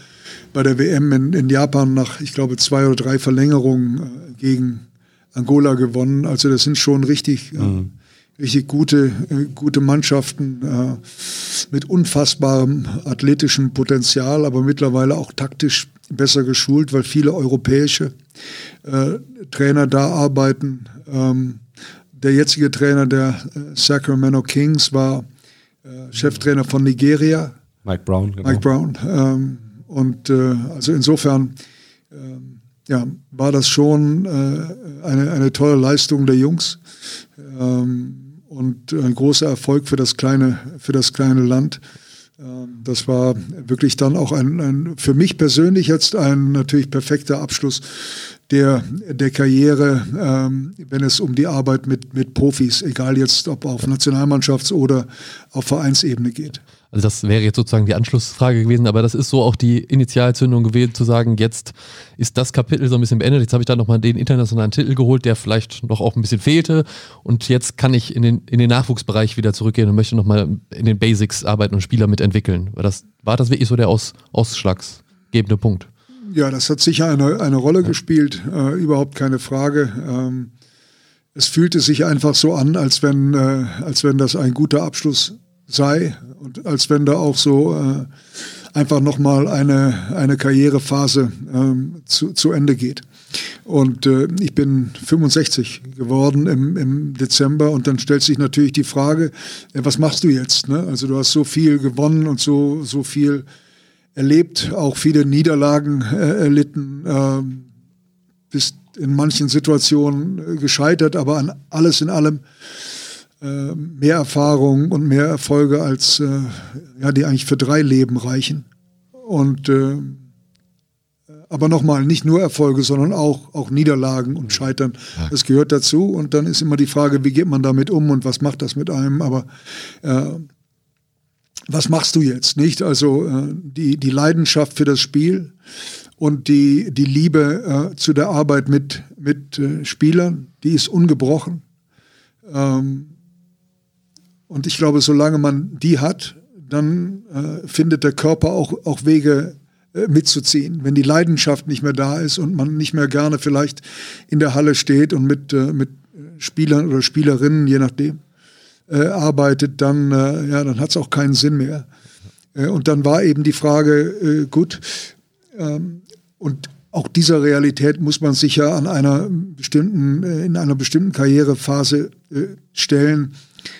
bei der WM in, in Japan nach, ich glaube, zwei oder drei Verlängerungen äh, gegen Angola gewonnen. Also das sind schon richtig, äh, mhm. Richtig gute, äh, gute Mannschaften äh, mit unfassbarem athletischem Potenzial, aber mittlerweile auch taktisch besser geschult, weil viele europäische äh, Trainer da arbeiten. Ähm, der jetzige Trainer der äh, Sacramento Kings war äh, Cheftrainer von Nigeria. Mike Brown. Genau. Mike Brown. Ähm, und also insofern ähm, ja, war das schon äh, eine, eine tolle Leistung der Jungs ähm, und ein großer Erfolg für das kleine, für das kleine Land. Ähm, das war wirklich dann auch ein, ein, für mich persönlich jetzt ein natürlich perfekter Abschluss der, der Karriere, ähm, wenn es um die Arbeit mit, mit Profis, egal jetzt ob auf Nationalmannschafts- oder auf Vereinsebene geht. Also das wäre jetzt sozusagen die Anschlussfrage gewesen, aber das ist so auch die Initialzündung gewesen, zu sagen, jetzt ist das Kapitel so ein bisschen beendet, jetzt habe ich da nochmal den internationalen Titel geholt, der vielleicht noch auch ein bisschen fehlte und jetzt kann ich in den, in den Nachwuchsbereich wieder zurückgehen und möchte nochmal in den Basics arbeiten und Spieler mitentwickeln. War das, war das wirklich so der Aus, ausschlagsgebende Punkt? Ja, das hat sicher eine, eine Rolle ja. gespielt, äh, überhaupt keine Frage. Ähm, es fühlte sich einfach so an, als wenn, äh, als wenn das ein guter Abschluss sei und als wenn da auch so äh, einfach nochmal eine, eine Karrierephase ähm, zu, zu Ende geht. Und äh, ich bin 65 geworden im, im Dezember und dann stellt sich natürlich die Frage, äh, was machst du jetzt? Ne? Also du hast so viel gewonnen und so, so viel erlebt, auch viele Niederlagen äh, erlitten, äh, bist in manchen Situationen äh, gescheitert, aber an alles in allem äh, mehr Erfahrung und mehr Erfolge als äh, ja, die eigentlich für drei Leben reichen. Und äh, aber nochmal, nicht nur Erfolge, sondern auch, auch Niederlagen und Scheitern. Das gehört dazu. Und dann ist immer die Frage, wie geht man damit um und was macht das mit einem? Aber äh, was machst du jetzt, nicht? Also äh, die, die Leidenschaft für das Spiel und die, die Liebe äh, zu der Arbeit mit, mit äh, Spielern, die ist ungebrochen. Ähm, und ich glaube, solange man die hat, dann äh, findet der Körper auch, auch Wege äh, mitzuziehen. Wenn die Leidenschaft nicht mehr da ist und man nicht mehr gerne vielleicht in der Halle steht und mit, äh, mit Spielern oder Spielerinnen, je nachdem, äh, arbeitet, dann, äh, ja, dann hat es auch keinen Sinn mehr. Äh, und dann war eben die Frage, gut, ähm, und auch dieser Realität muss man sich ja an einer bestimmten, in einer bestimmten Karrierephase stellen.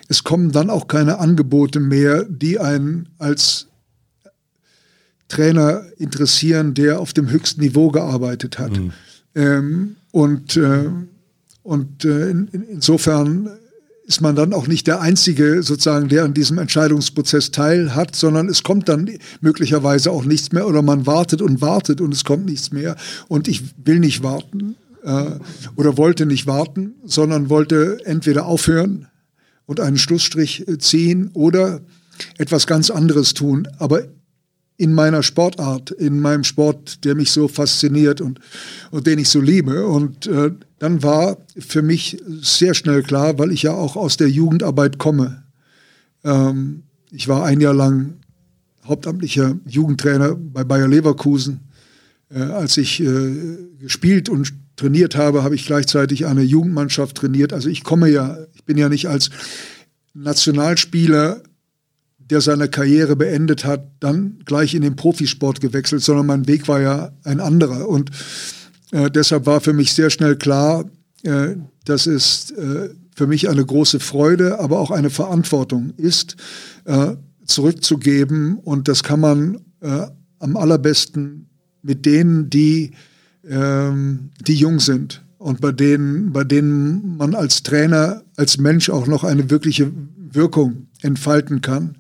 Es kommen dann auch keine Angebote mehr, die einen als Trainer interessieren, der auf dem höchsten Niveau gearbeitet hat. Mhm. Ähm, und äh, und äh, in, insofern ist man dann auch nicht der Einzige sozusagen, der an diesem Entscheidungsprozess teil hat, sondern es kommt dann möglicherweise auch nichts mehr oder man wartet und wartet und es kommt nichts mehr und ich will nicht warten äh, oder wollte nicht warten, sondern wollte entweder aufhören und einen Schlussstrich äh, ziehen oder etwas ganz anderes tun, aber in meiner Sportart, in meinem Sport, der mich so fasziniert und, und den ich so liebe. Und äh, dann war für mich sehr schnell klar, weil ich ja auch aus der Jugendarbeit komme. Ähm, ich war ein Jahr lang hauptamtlicher Jugendtrainer bei Bayer Leverkusen. Äh, als ich äh, gespielt und trainiert habe, habe ich gleichzeitig eine Jugendmannschaft trainiert. Also ich komme ja, ich bin ja nicht als Nationalspieler, der seine Karriere beendet hat, dann gleich in den Profisport gewechselt, sondern mein Weg war ja ein anderer. Und äh, deshalb war für mich sehr schnell klar, äh, dass es äh, für mich eine große Freude, aber auch eine Verantwortung ist, äh, zurückzugeben. Und das kann man äh, am allerbesten mit denen, die, ähm, die jung sind und bei denen, bei denen man als Trainer, als Mensch auch noch eine wirkliche Wirkung entfalten kann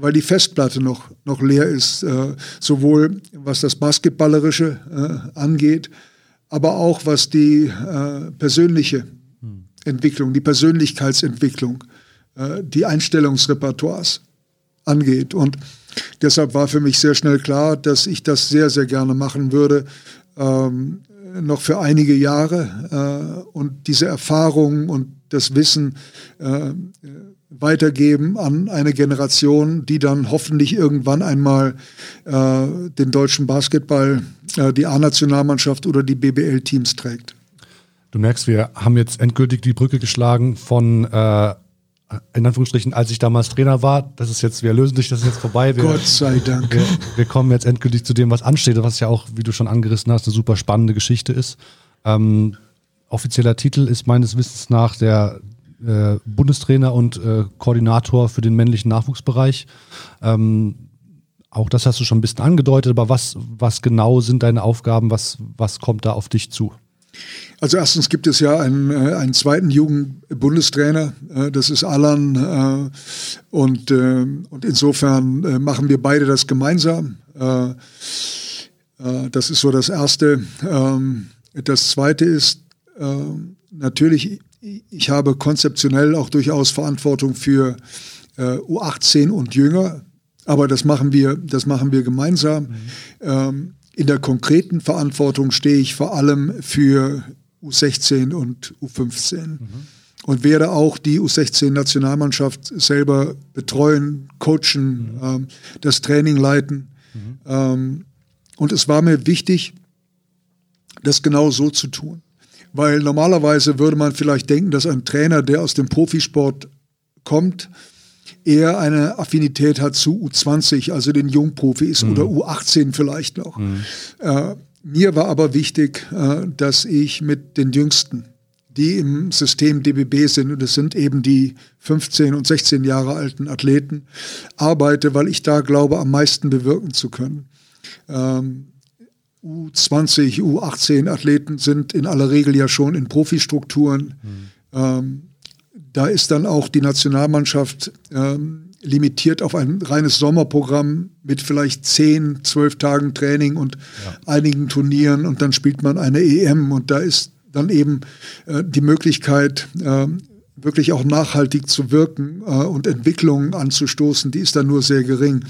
weil die Festplatte noch, noch leer ist, äh, sowohl was das Basketballerische äh, angeht, aber auch was die äh, persönliche Entwicklung, die Persönlichkeitsentwicklung, äh, die Einstellungsrepertoires angeht. Und deshalb war für mich sehr schnell klar, dass ich das sehr, sehr gerne machen würde. Ähm, noch für einige Jahre äh, und diese Erfahrung und das Wissen äh, weitergeben an eine Generation, die dann hoffentlich irgendwann einmal äh, den deutschen Basketball, äh, die A-Nationalmannschaft oder die BBL-Teams trägt. Du merkst, wir haben jetzt endgültig die Brücke geschlagen von äh, in Anführungsstrichen, als ich damals Trainer war, das ist jetzt, wir lösen sich das ist jetzt vorbei. Wir, Gott sei Dank. Wir, wir, kommen jetzt endgültig zu dem, was ansteht, was ja auch, wie du schon angerissen hast, eine super spannende Geschichte ist. Ähm, offizieller Titel ist meines Wissens nach der äh, Bundestrainer und äh, Koordinator für den männlichen Nachwuchsbereich. Ähm, auch das hast du schon ein bisschen angedeutet, aber was, was genau sind deine Aufgaben? Was, was kommt da auf dich zu? Also erstens gibt es ja einen, äh, einen zweiten Jugendbundestrainer, äh, das ist Alan äh, und, und insofern machen wir beide das gemeinsam. Das ist so das Erste. Ähm, das Zweite ist natürlich ich habe konzeptionell auch durchaus Verantwortung für äh, U18 und Jünger, aber das machen wir, das machen wir gemeinsam. Mhm. In der konkreten Verantwortung stehe ich vor allem für U16 und U15 mhm. und werde auch die U16-Nationalmannschaft selber betreuen, coachen, mhm. ähm, das Training leiten. Mhm. Ähm, und es war mir wichtig, das genau so zu tun. Weil normalerweise würde man vielleicht denken, dass ein Trainer, der aus dem Profisport kommt, eher eine Affinität hat zu U20, also den Jungprofis mhm. oder U18 vielleicht noch. Mhm. Äh, mir war aber wichtig, äh, dass ich mit den Jüngsten, die im System DBB sind, und das sind eben die 15 und 16 Jahre alten Athleten, arbeite, weil ich da glaube, am meisten bewirken zu können. Ähm, U20, U18 Athleten sind in aller Regel ja schon in Profistrukturen. Mhm. Ähm, da ist dann auch die Nationalmannschaft ähm, limitiert auf ein reines Sommerprogramm mit vielleicht zehn, zwölf Tagen Training und ja. einigen Turnieren und dann spielt man eine EM und da ist dann eben äh, die Möglichkeit, äh, wirklich auch nachhaltig zu wirken äh, und Entwicklungen anzustoßen, die ist dann nur sehr gering.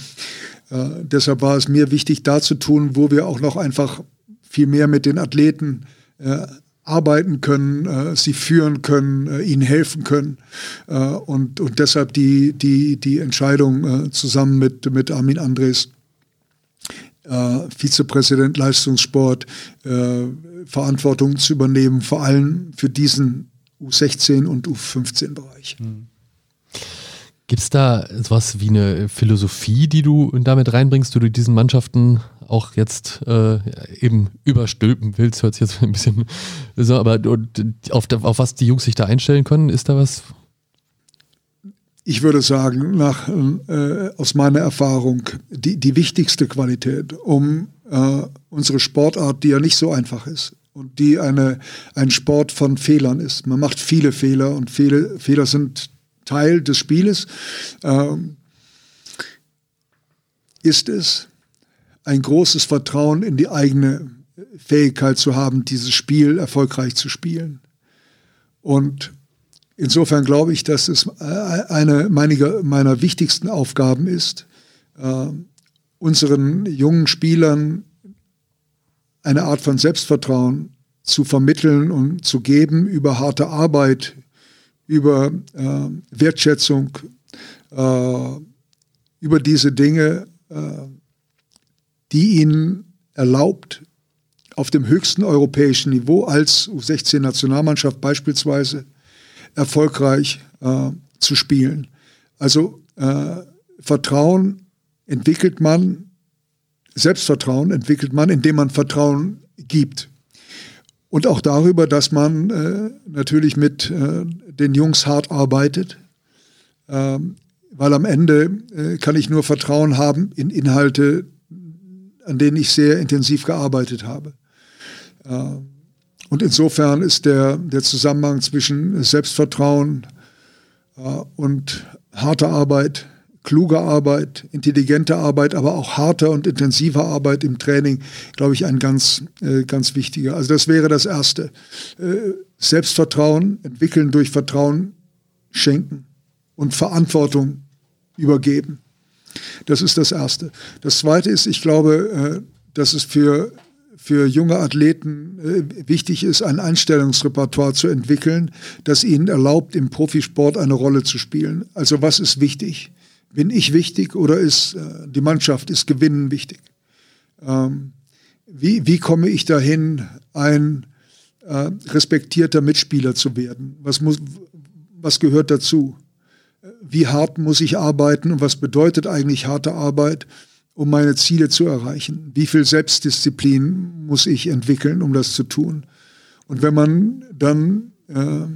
Äh, deshalb war es mir wichtig, da zu tun, wo wir auch noch einfach viel mehr mit den Athleten äh, arbeiten können, äh, sie führen können, äh, ihnen helfen können. Äh, und, und deshalb die, die, die Entscheidung äh, zusammen mit, mit Armin Andres, Vizepräsident Leistungssport, Verantwortung zu übernehmen, vor allem für diesen U16 und U15-Bereich. Mhm. Gibt es da etwas wie eine Philosophie, die du damit reinbringst, du diesen Mannschaften auch jetzt äh, eben überstülpen willst? Hört sich jetzt <laughs> ein bisschen so, aber auf, auf was die Jungs sich da einstellen können, ist da was? Ich würde sagen, nach, äh, aus meiner Erfahrung, die, die wichtigste Qualität, um äh, unsere Sportart, die ja nicht so einfach ist, und die eine, ein Sport von Fehlern ist. Man macht viele Fehler und viele Fehler sind Teil des Spieles, ähm, ist es, ein großes Vertrauen in die eigene Fähigkeit zu haben, dieses Spiel erfolgreich zu spielen. Und insofern glaube ich, dass es äh, eine meiner, meiner wichtigsten Aufgaben ist, äh, unseren jungen Spielern eine Art von Selbstvertrauen zu vermitteln und zu geben über harte Arbeit, über äh, Wertschätzung, äh, über diese Dinge, äh, die ihnen erlaubt, auf dem höchsten europäischen Niveau als U16-Nationalmannschaft beispielsweise erfolgreich äh, zu spielen. Also äh, Vertrauen entwickelt man, Selbstvertrauen entwickelt man, indem man Vertrauen gibt. Und auch darüber, dass man äh, natürlich mit äh, den Jungs hart arbeitet, ähm, weil am Ende äh, kann ich nur Vertrauen haben in Inhalte, an denen ich sehr intensiv gearbeitet habe. Ähm, und insofern ist der, der Zusammenhang zwischen Selbstvertrauen äh, und harter Arbeit kluge Arbeit, intelligente Arbeit, aber auch harte und intensive Arbeit im Training, glaube ich, ein ganz, äh, ganz wichtiger. Also das wäre das Erste. Äh, Selbstvertrauen entwickeln durch Vertrauen schenken und Verantwortung übergeben. Das ist das Erste. Das Zweite ist, ich glaube, äh, dass es für, für junge Athleten äh, wichtig ist, ein Einstellungsrepertoire zu entwickeln, das ihnen erlaubt, im Profisport eine Rolle zu spielen. Also was ist wichtig? Bin ich wichtig oder ist äh, die Mannschaft, ist Gewinnen wichtig? Ähm, wie, wie komme ich dahin, ein respektierter Mitspieler zu werden? Was, muss, was gehört dazu? Wie hart muss ich arbeiten und was bedeutet eigentlich harte Arbeit, um meine Ziele zu erreichen? Wie viel Selbstdisziplin muss ich entwickeln, um das zu tun? Und wenn man dann, äh,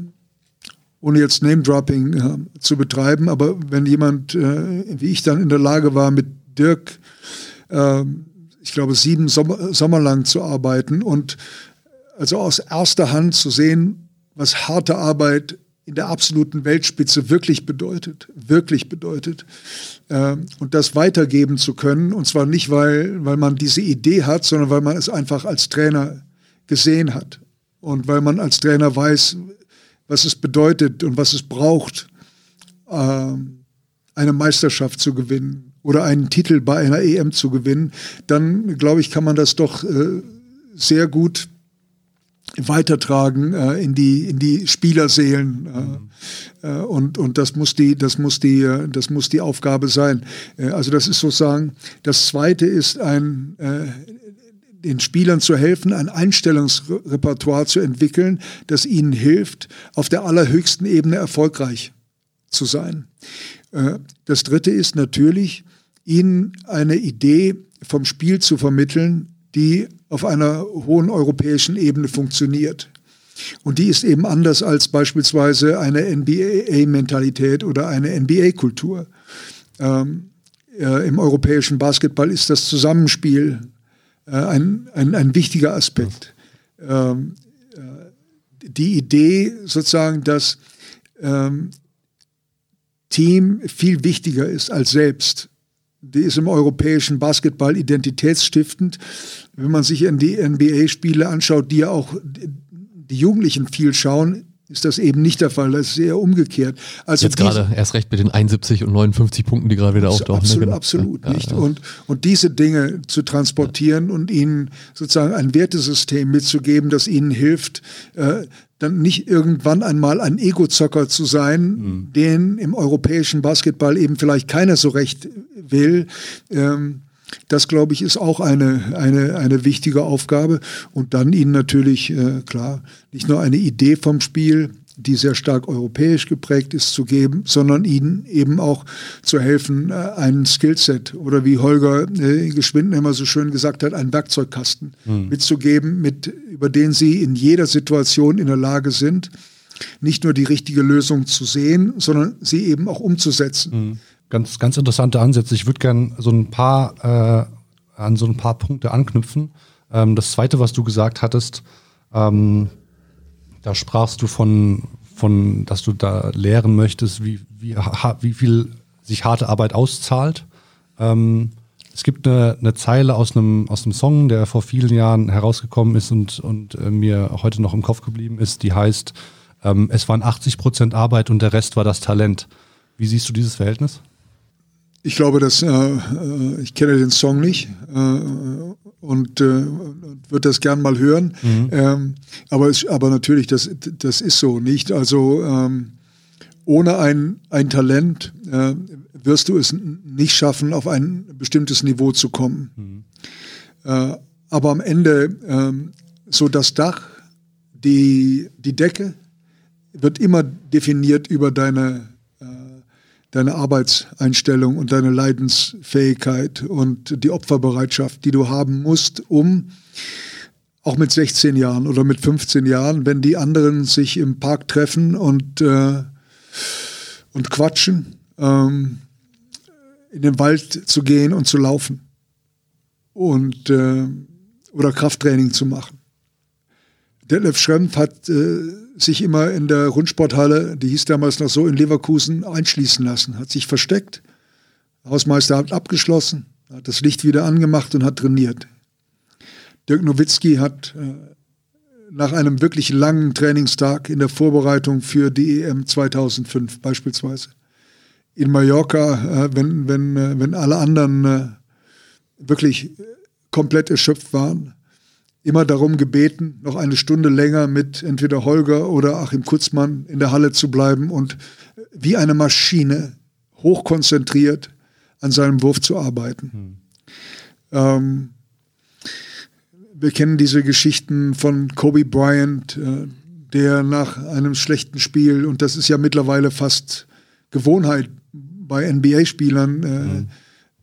ohne jetzt Name-Dropping äh, zu betreiben, aber wenn jemand äh, wie ich dann in der Lage war, mit Dirk, äh, ich glaube, sieben Sommer, Sommer lang zu arbeiten und also aus erster Hand zu sehen, was harte Arbeit in der absoluten Weltspitze wirklich bedeutet, wirklich bedeutet. Äh, und das weitergeben zu können, und zwar nicht, weil, weil man diese Idee hat, sondern weil man es einfach als Trainer gesehen hat. Und weil man als Trainer weiß, was es bedeutet und was es braucht, äh, eine Meisterschaft zu gewinnen oder einen Titel bei einer EM zu gewinnen, dann glaube ich, kann man das doch äh, sehr gut weitertragen äh, in die in die Spielerseelen äh, äh, und und das muss die das muss die äh, das muss die Aufgabe sein äh, also das ist sozusagen das zweite ist ein äh, den Spielern zu helfen, ein Einstellungsrepertoire zu entwickeln, das ihnen hilft, auf der allerhöchsten Ebene erfolgreich zu sein. Das Dritte ist natürlich, ihnen eine Idee vom Spiel zu vermitteln, die auf einer hohen europäischen Ebene funktioniert. Und die ist eben anders als beispielsweise eine NBA-Mentalität oder eine NBA-Kultur. Ähm, äh, Im europäischen Basketball ist das Zusammenspiel äh, ein, ein, ein, wichtiger Aspekt. Ähm, äh, die Idee sozusagen, dass ähm, Team viel wichtiger ist als selbst die ist im europäischen Basketball identitätsstiftend. Wenn man sich in die NBA-Spiele anschaut, die ja auch die Jugendlichen viel schauen, ist das eben nicht der Fall. Das ist eher umgekehrt. Also Jetzt gerade erst recht mit den 71 und 59 Punkten, die gerade wieder auftauchen. Absolut, ne? Genau. absolut ja, nicht. Ja, ja. Und, und diese Dinge zu transportieren und ihnen sozusagen ein Wertesystem mitzugeben, das ihnen hilft, äh, dann nicht irgendwann einmal ein Ego-Zocker zu sein, mhm. den im europäischen Basketball eben vielleicht keiner so recht will. Ähm, das, glaube ich, ist auch eine, eine, eine wichtige Aufgabe. Und dann ihnen natürlich, äh, klar, nicht nur eine Idee vom Spiel, die sehr stark europäisch geprägt ist, zu geben, sondern ihnen eben auch zu helfen, äh, ein Skillset oder wie Holger äh, Geschwinden immer so schön gesagt hat, einen Werkzeugkasten mhm. mitzugeben, mit, über den sie in jeder Situation in der Lage sind, nicht nur die richtige Lösung zu sehen, sondern sie eben auch umzusetzen. Mhm. Ganz, ganz interessante Ansätze. Ich würde gerne so ein paar äh, an so ein paar Punkte anknüpfen. Ähm, das zweite, was du gesagt hattest, ähm, da sprachst du von, von, dass du da lehren möchtest, wie, wie, wie viel sich harte Arbeit auszahlt. Ähm, es gibt eine, eine Zeile aus einem, aus einem Song, der vor vielen Jahren herausgekommen ist und, und äh, mir heute noch im Kopf geblieben ist, die heißt, ähm, es waren 80 Prozent Arbeit und der Rest war das Talent. Wie siehst du dieses Verhältnis? Ich glaube, dass äh, äh ich kenne den Song nicht äh, und äh, würde das gern mal hören. Mhm. Ähm, aber, es, aber natürlich, das, das ist so nicht. Also ähm, ohne ein, ein Talent äh, wirst du es nicht schaffen, auf ein bestimmtes Niveau zu kommen. Mhm. Äh, aber am Ende ähm, so das Dach, die, die Decke wird immer definiert über deine deine Arbeitseinstellung und deine Leidensfähigkeit und die Opferbereitschaft, die du haben musst, um auch mit 16 Jahren oder mit 15 Jahren, wenn die anderen sich im Park treffen und, äh, und quatschen, ähm, in den Wald zu gehen und zu laufen und äh, oder Krafttraining zu machen. Detlef Schrempf hat äh, sich immer in der Rundsporthalle, die hieß damals noch so, in Leverkusen einschließen lassen, hat sich versteckt. Hausmeister hat abgeschlossen, hat das Licht wieder angemacht und hat trainiert. Dirk Nowitzki hat äh, nach einem wirklich langen Trainingstag in der Vorbereitung für die EM 2005 beispielsweise in Mallorca, äh, wenn, wenn, äh, wenn alle anderen äh, wirklich komplett erschöpft waren, immer darum gebeten, noch eine Stunde länger mit entweder Holger oder Achim Kutzmann in der Halle zu bleiben und wie eine Maschine hochkonzentriert an seinem Wurf zu arbeiten. Hm. Ähm, wir kennen diese Geschichten von Kobe Bryant, äh, der nach einem schlechten Spiel, und das ist ja mittlerweile fast Gewohnheit bei NBA-Spielern, äh, mhm.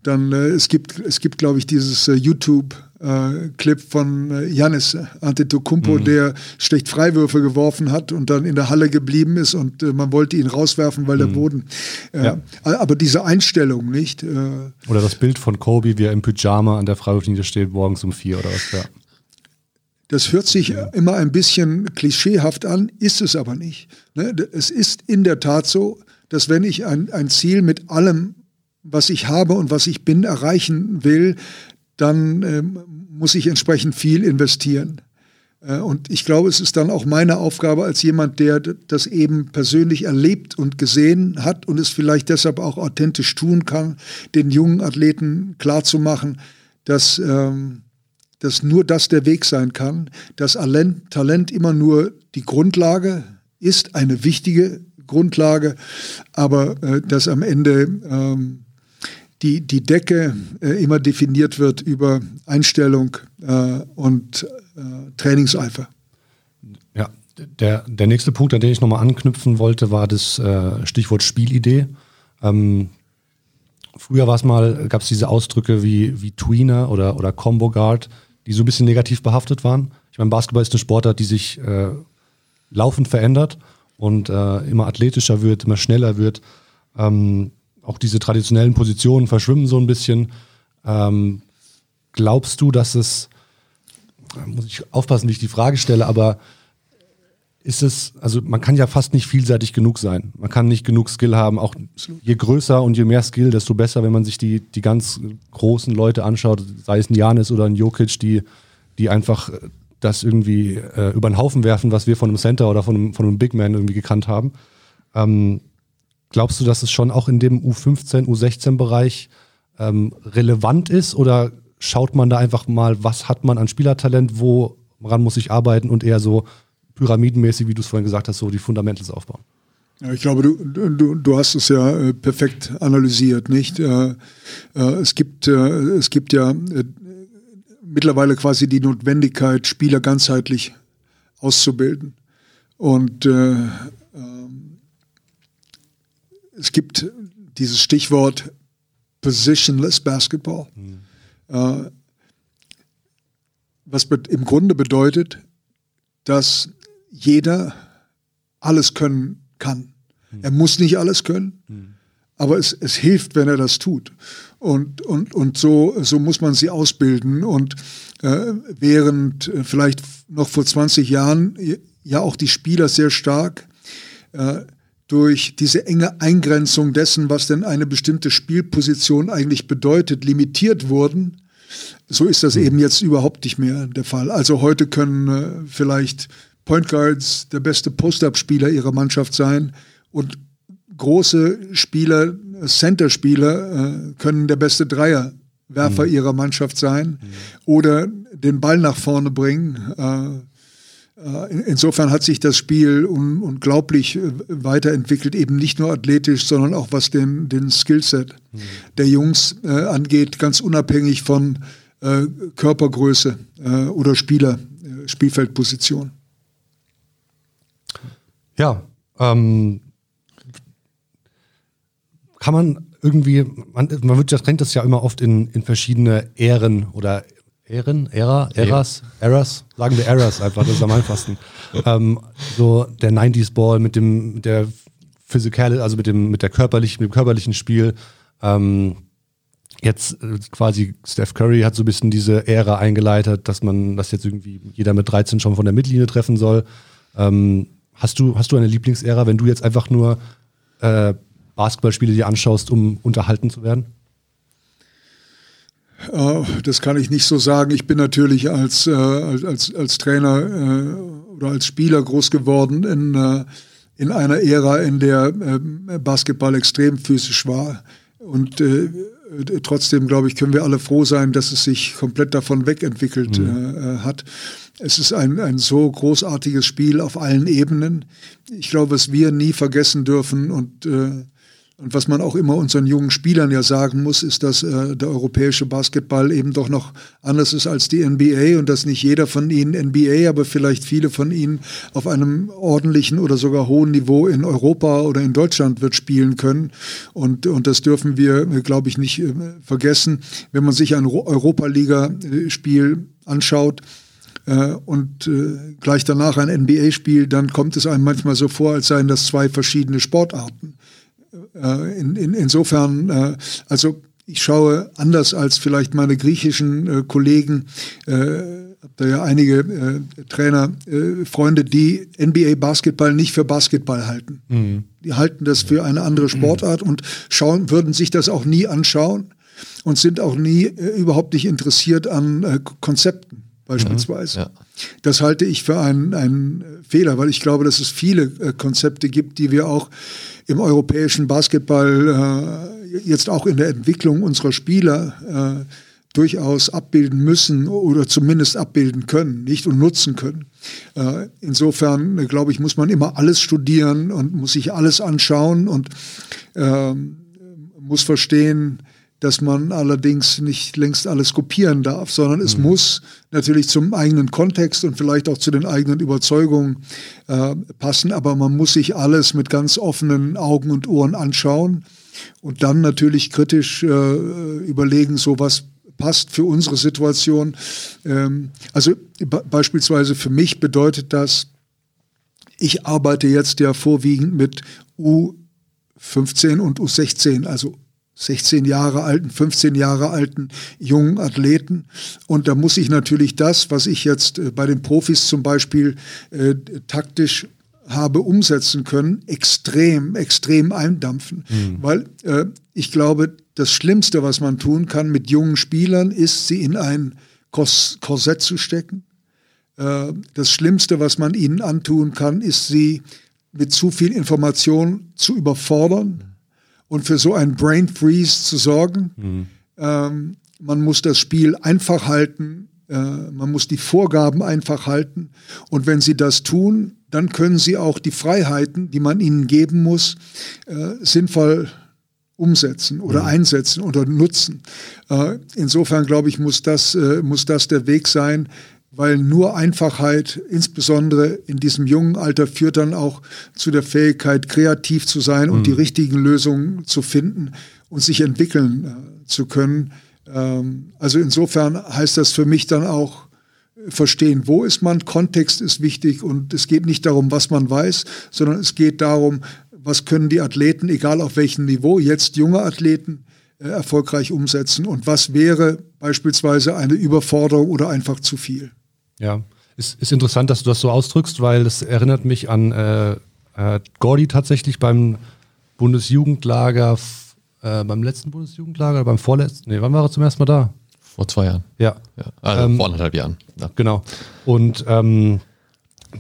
dann äh, es gibt, es gibt, glaube ich, dieses äh, YouTube- äh, Clip von äh, Janis Antetokounmpo, mhm. der schlecht Freiwürfe geworfen hat und dann in der Halle geblieben ist und äh, man wollte ihn rauswerfen, weil mhm. der Boden. Äh, ja. Aber diese Einstellung, nicht? Äh, oder das Bild von Kobe, wie er im Pyjama an der Freiwurflinie steht, morgens um vier oder was, ja. Das hört sich ja. immer ein bisschen klischeehaft an, ist es aber nicht. Ne? Es ist in der Tat so, dass wenn ich ein, ein Ziel mit allem was ich habe und was ich bin, erreichen will, dann ähm, muss ich entsprechend viel investieren. Äh, und ich glaube, es ist dann auch meine Aufgabe als jemand, der das eben persönlich erlebt und gesehen hat und es vielleicht deshalb auch authentisch tun kann, den jungen Athleten klarzumachen, dass, ähm, dass nur das der Weg sein kann, dass Talent immer nur die Grundlage ist, eine wichtige Grundlage, aber äh, dass am Ende ähm, die, die Decke äh, immer definiert wird über Einstellung äh, und äh, Trainingseifer. Ja, der, der nächste Punkt, an den ich nochmal anknüpfen wollte, war das äh, Stichwort Spielidee. Ähm, früher war es mal, gab es diese Ausdrücke wie, wie Tweener oder, oder Combo Guard, die so ein bisschen negativ behaftet waren. Ich meine, Basketball ist eine Sportart, die sich äh, laufend verändert und äh, immer athletischer wird, immer schneller wird. Ähm, auch diese traditionellen Positionen verschwimmen so ein bisschen. Ähm, glaubst du, dass es, muss ich aufpassen, wie ich die Frage stelle, aber ist es, also man kann ja fast nicht vielseitig genug sein. Man kann nicht genug Skill haben. Auch je größer und je mehr Skill, desto besser, wenn man sich die, die ganz großen Leute anschaut, sei es ein Janis oder ein Jokic, die, die einfach das irgendwie äh, über den Haufen werfen, was wir von einem Center oder von einem, von einem Big Man irgendwie gekannt haben. Ähm, Glaubst du, dass es schon auch in dem U15, U16-Bereich ähm, relevant ist oder schaut man da einfach mal, was hat man an Spielertalent, woran muss ich arbeiten und eher so pyramidenmäßig, wie du es vorhin gesagt hast, so die Fundamentals aufbauen? Ja, ich glaube, du, du, du hast es ja äh, perfekt analysiert, nicht? Äh, äh, es, gibt, äh, es gibt ja äh, mittlerweile quasi die Notwendigkeit, Spieler ganzheitlich auszubilden. Und äh, es gibt dieses Stichwort Positionless Basketball, mhm. äh, was im Grunde bedeutet, dass jeder alles können kann. Mhm. Er muss nicht alles können, mhm. aber es, es hilft, wenn er das tut. Und, und, und so, so muss man sie ausbilden. Und äh, während äh, vielleicht noch vor 20 Jahren ja auch die Spieler sehr stark äh, durch diese enge Eingrenzung dessen, was denn eine bestimmte Spielposition eigentlich bedeutet, limitiert wurden. So ist das mhm. eben jetzt überhaupt nicht mehr der Fall. Also heute können äh, vielleicht Point Guards der beste Post-Up-Spieler ihrer Mannschaft sein und große Spieler, Center-Spieler äh, können der beste Dreierwerfer mhm. ihrer Mannschaft sein mhm. oder den Ball nach vorne bringen. Äh, insofern hat sich das Spiel un unglaublich äh, weiterentwickelt, eben nicht nur athletisch, sondern auch was den, den Skillset mhm. der Jungs äh, angeht, ganz unabhängig von äh, Körpergröße äh, oder Spieler, äh, Spielfeldposition. Ja, ähm, kann man irgendwie, man, man wird, das trennt das ja immer oft in, in verschiedene Ähren oder Ehren, Ära, Eras, Eras, sagen wir Eras einfach, das ist am einfachsten. <laughs> ähm, so der 90s Ball mit dem, mit der Physikal, also mit dem, mit der körperlichen, mit dem körperlichen Spiel. Ähm, jetzt äh, quasi Steph Curry hat so ein bisschen diese Ära eingeleitet, dass man, dass jetzt irgendwie jeder mit 13 schon von der Mittellinie treffen soll. Ähm, hast du, hast du eine Lieblingsära, wenn du jetzt einfach nur äh, Basketballspiele dir anschaust, um unterhalten zu werden? Äh, das kann ich nicht so sagen. Ich bin natürlich als, äh, als, als Trainer äh, oder als Spieler groß geworden in, in einer Ära, in der äh, Basketball extrem physisch war. Und äh, trotzdem, glaube ich, können wir alle froh sein, dass es sich komplett davon wegentwickelt mhm. äh, hat. Es ist ein, ein so großartiges Spiel auf allen Ebenen. Ich glaube, was wir nie vergessen dürfen und äh, und was man auch immer unseren jungen Spielern ja sagen muss, ist, dass äh, der europäische Basketball eben doch noch anders ist als die NBA und dass nicht jeder von ihnen NBA, aber vielleicht viele von ihnen auf einem ordentlichen oder sogar hohen Niveau in Europa oder in Deutschland wird spielen können. Und, und das dürfen wir, glaube ich, nicht äh, vergessen. Wenn man sich ein Europa-Liga-Spiel anschaut, äh, und äh, gleich danach ein NBA-Spiel, dann kommt es einem manchmal so vor, als seien das zwei verschiedene Sportarten. Äh, in, in, insofern, äh, also ich schaue anders als vielleicht meine griechischen äh, Kollegen, äh, da ja einige Trainer, Freunde, die NBA Basketball nicht für Basketball halten. Mhm. Die halten das für eine andere Sportart mhm. und schauen, würden sich das auch nie anschauen und sind auch nie überhaupt nicht interessiert an Konzepten beispielsweise. Mhm. Ja. Das halte ich für einen, einen Fehler, weil ich glaube, dass es viele äh, Konzepte gibt, die wir auch im europäischen Basketball äh, jetzt auch in der Entwicklung unserer Spieler äh, durchaus abbilden müssen oder zumindest abbilden können, nicht und nutzen können. Äh, insofern, äh, glaube ich, muss man immer alles studieren und muss sich alles anschauen und ähm, muss verstehen, dass man allerdings nicht längst alles kopieren darf, sondern es mhm. muss natürlich zum eigenen Kontext und vielleicht auch zu den eigenen Überzeugungen äh, passen, aber man muss sich alles mit ganz offenen Augen und Ohren anschauen und dann natürlich kritisch äh, überlegen, so was passt für unsere Situation. Ähm, also beispielsweise für mich bedeutet das, ich arbeite jetzt ja vorwiegend mit U15 und U16, also 16 Jahre alten, 15 Jahre alten jungen Athleten. Und da muss ich natürlich das, was ich jetzt äh, bei den Profis zum Beispiel äh, taktisch habe umsetzen können, extrem, extrem eindampfen. Mhm. Weil äh, ich glaube, das Schlimmste, was man tun kann mit jungen Spielern, ist, sie in ein Kors Korsett zu stecken. Äh, das Schlimmste, was man ihnen antun kann, ist, sie mit zu viel Information zu überfordern und für so einen Brain Freeze zu sorgen. Mhm. Ähm, man muss das Spiel einfach halten, äh, man muss die Vorgaben einfach halten. Und wenn sie das tun, dann können sie auch die Freiheiten, die man ihnen geben muss, äh, sinnvoll umsetzen oder mhm. einsetzen oder nutzen. Äh, insofern glaube ich, muss das, äh, muss das der Weg sein, weil nur Einfachheit, insbesondere in diesem jungen Alter, führt dann auch zu der Fähigkeit, kreativ zu sein und die mhm. richtigen Lösungen zu finden und sich entwickeln äh, zu können. Ähm, also insofern heißt das für mich dann auch, verstehen, wo ist man, Kontext ist wichtig und es geht nicht darum, was man weiß, sondern es geht darum, was können die Athleten, egal auf welchem Niveau, jetzt junge Athleten, äh, erfolgreich umsetzen und was wäre beispielsweise eine Überforderung oder einfach zu viel. Ja, ist, ist interessant, dass du das so ausdrückst, weil es erinnert mich an äh, äh, Gordy tatsächlich beim Bundesjugendlager, äh, beim letzten Bundesjugendlager, beim vorletzten, nee, wann war er zum ersten Mal da? Vor zwei Jahren. Ja. ja also ähm, vor anderthalb Jahren. Ja. Genau. Und ähm,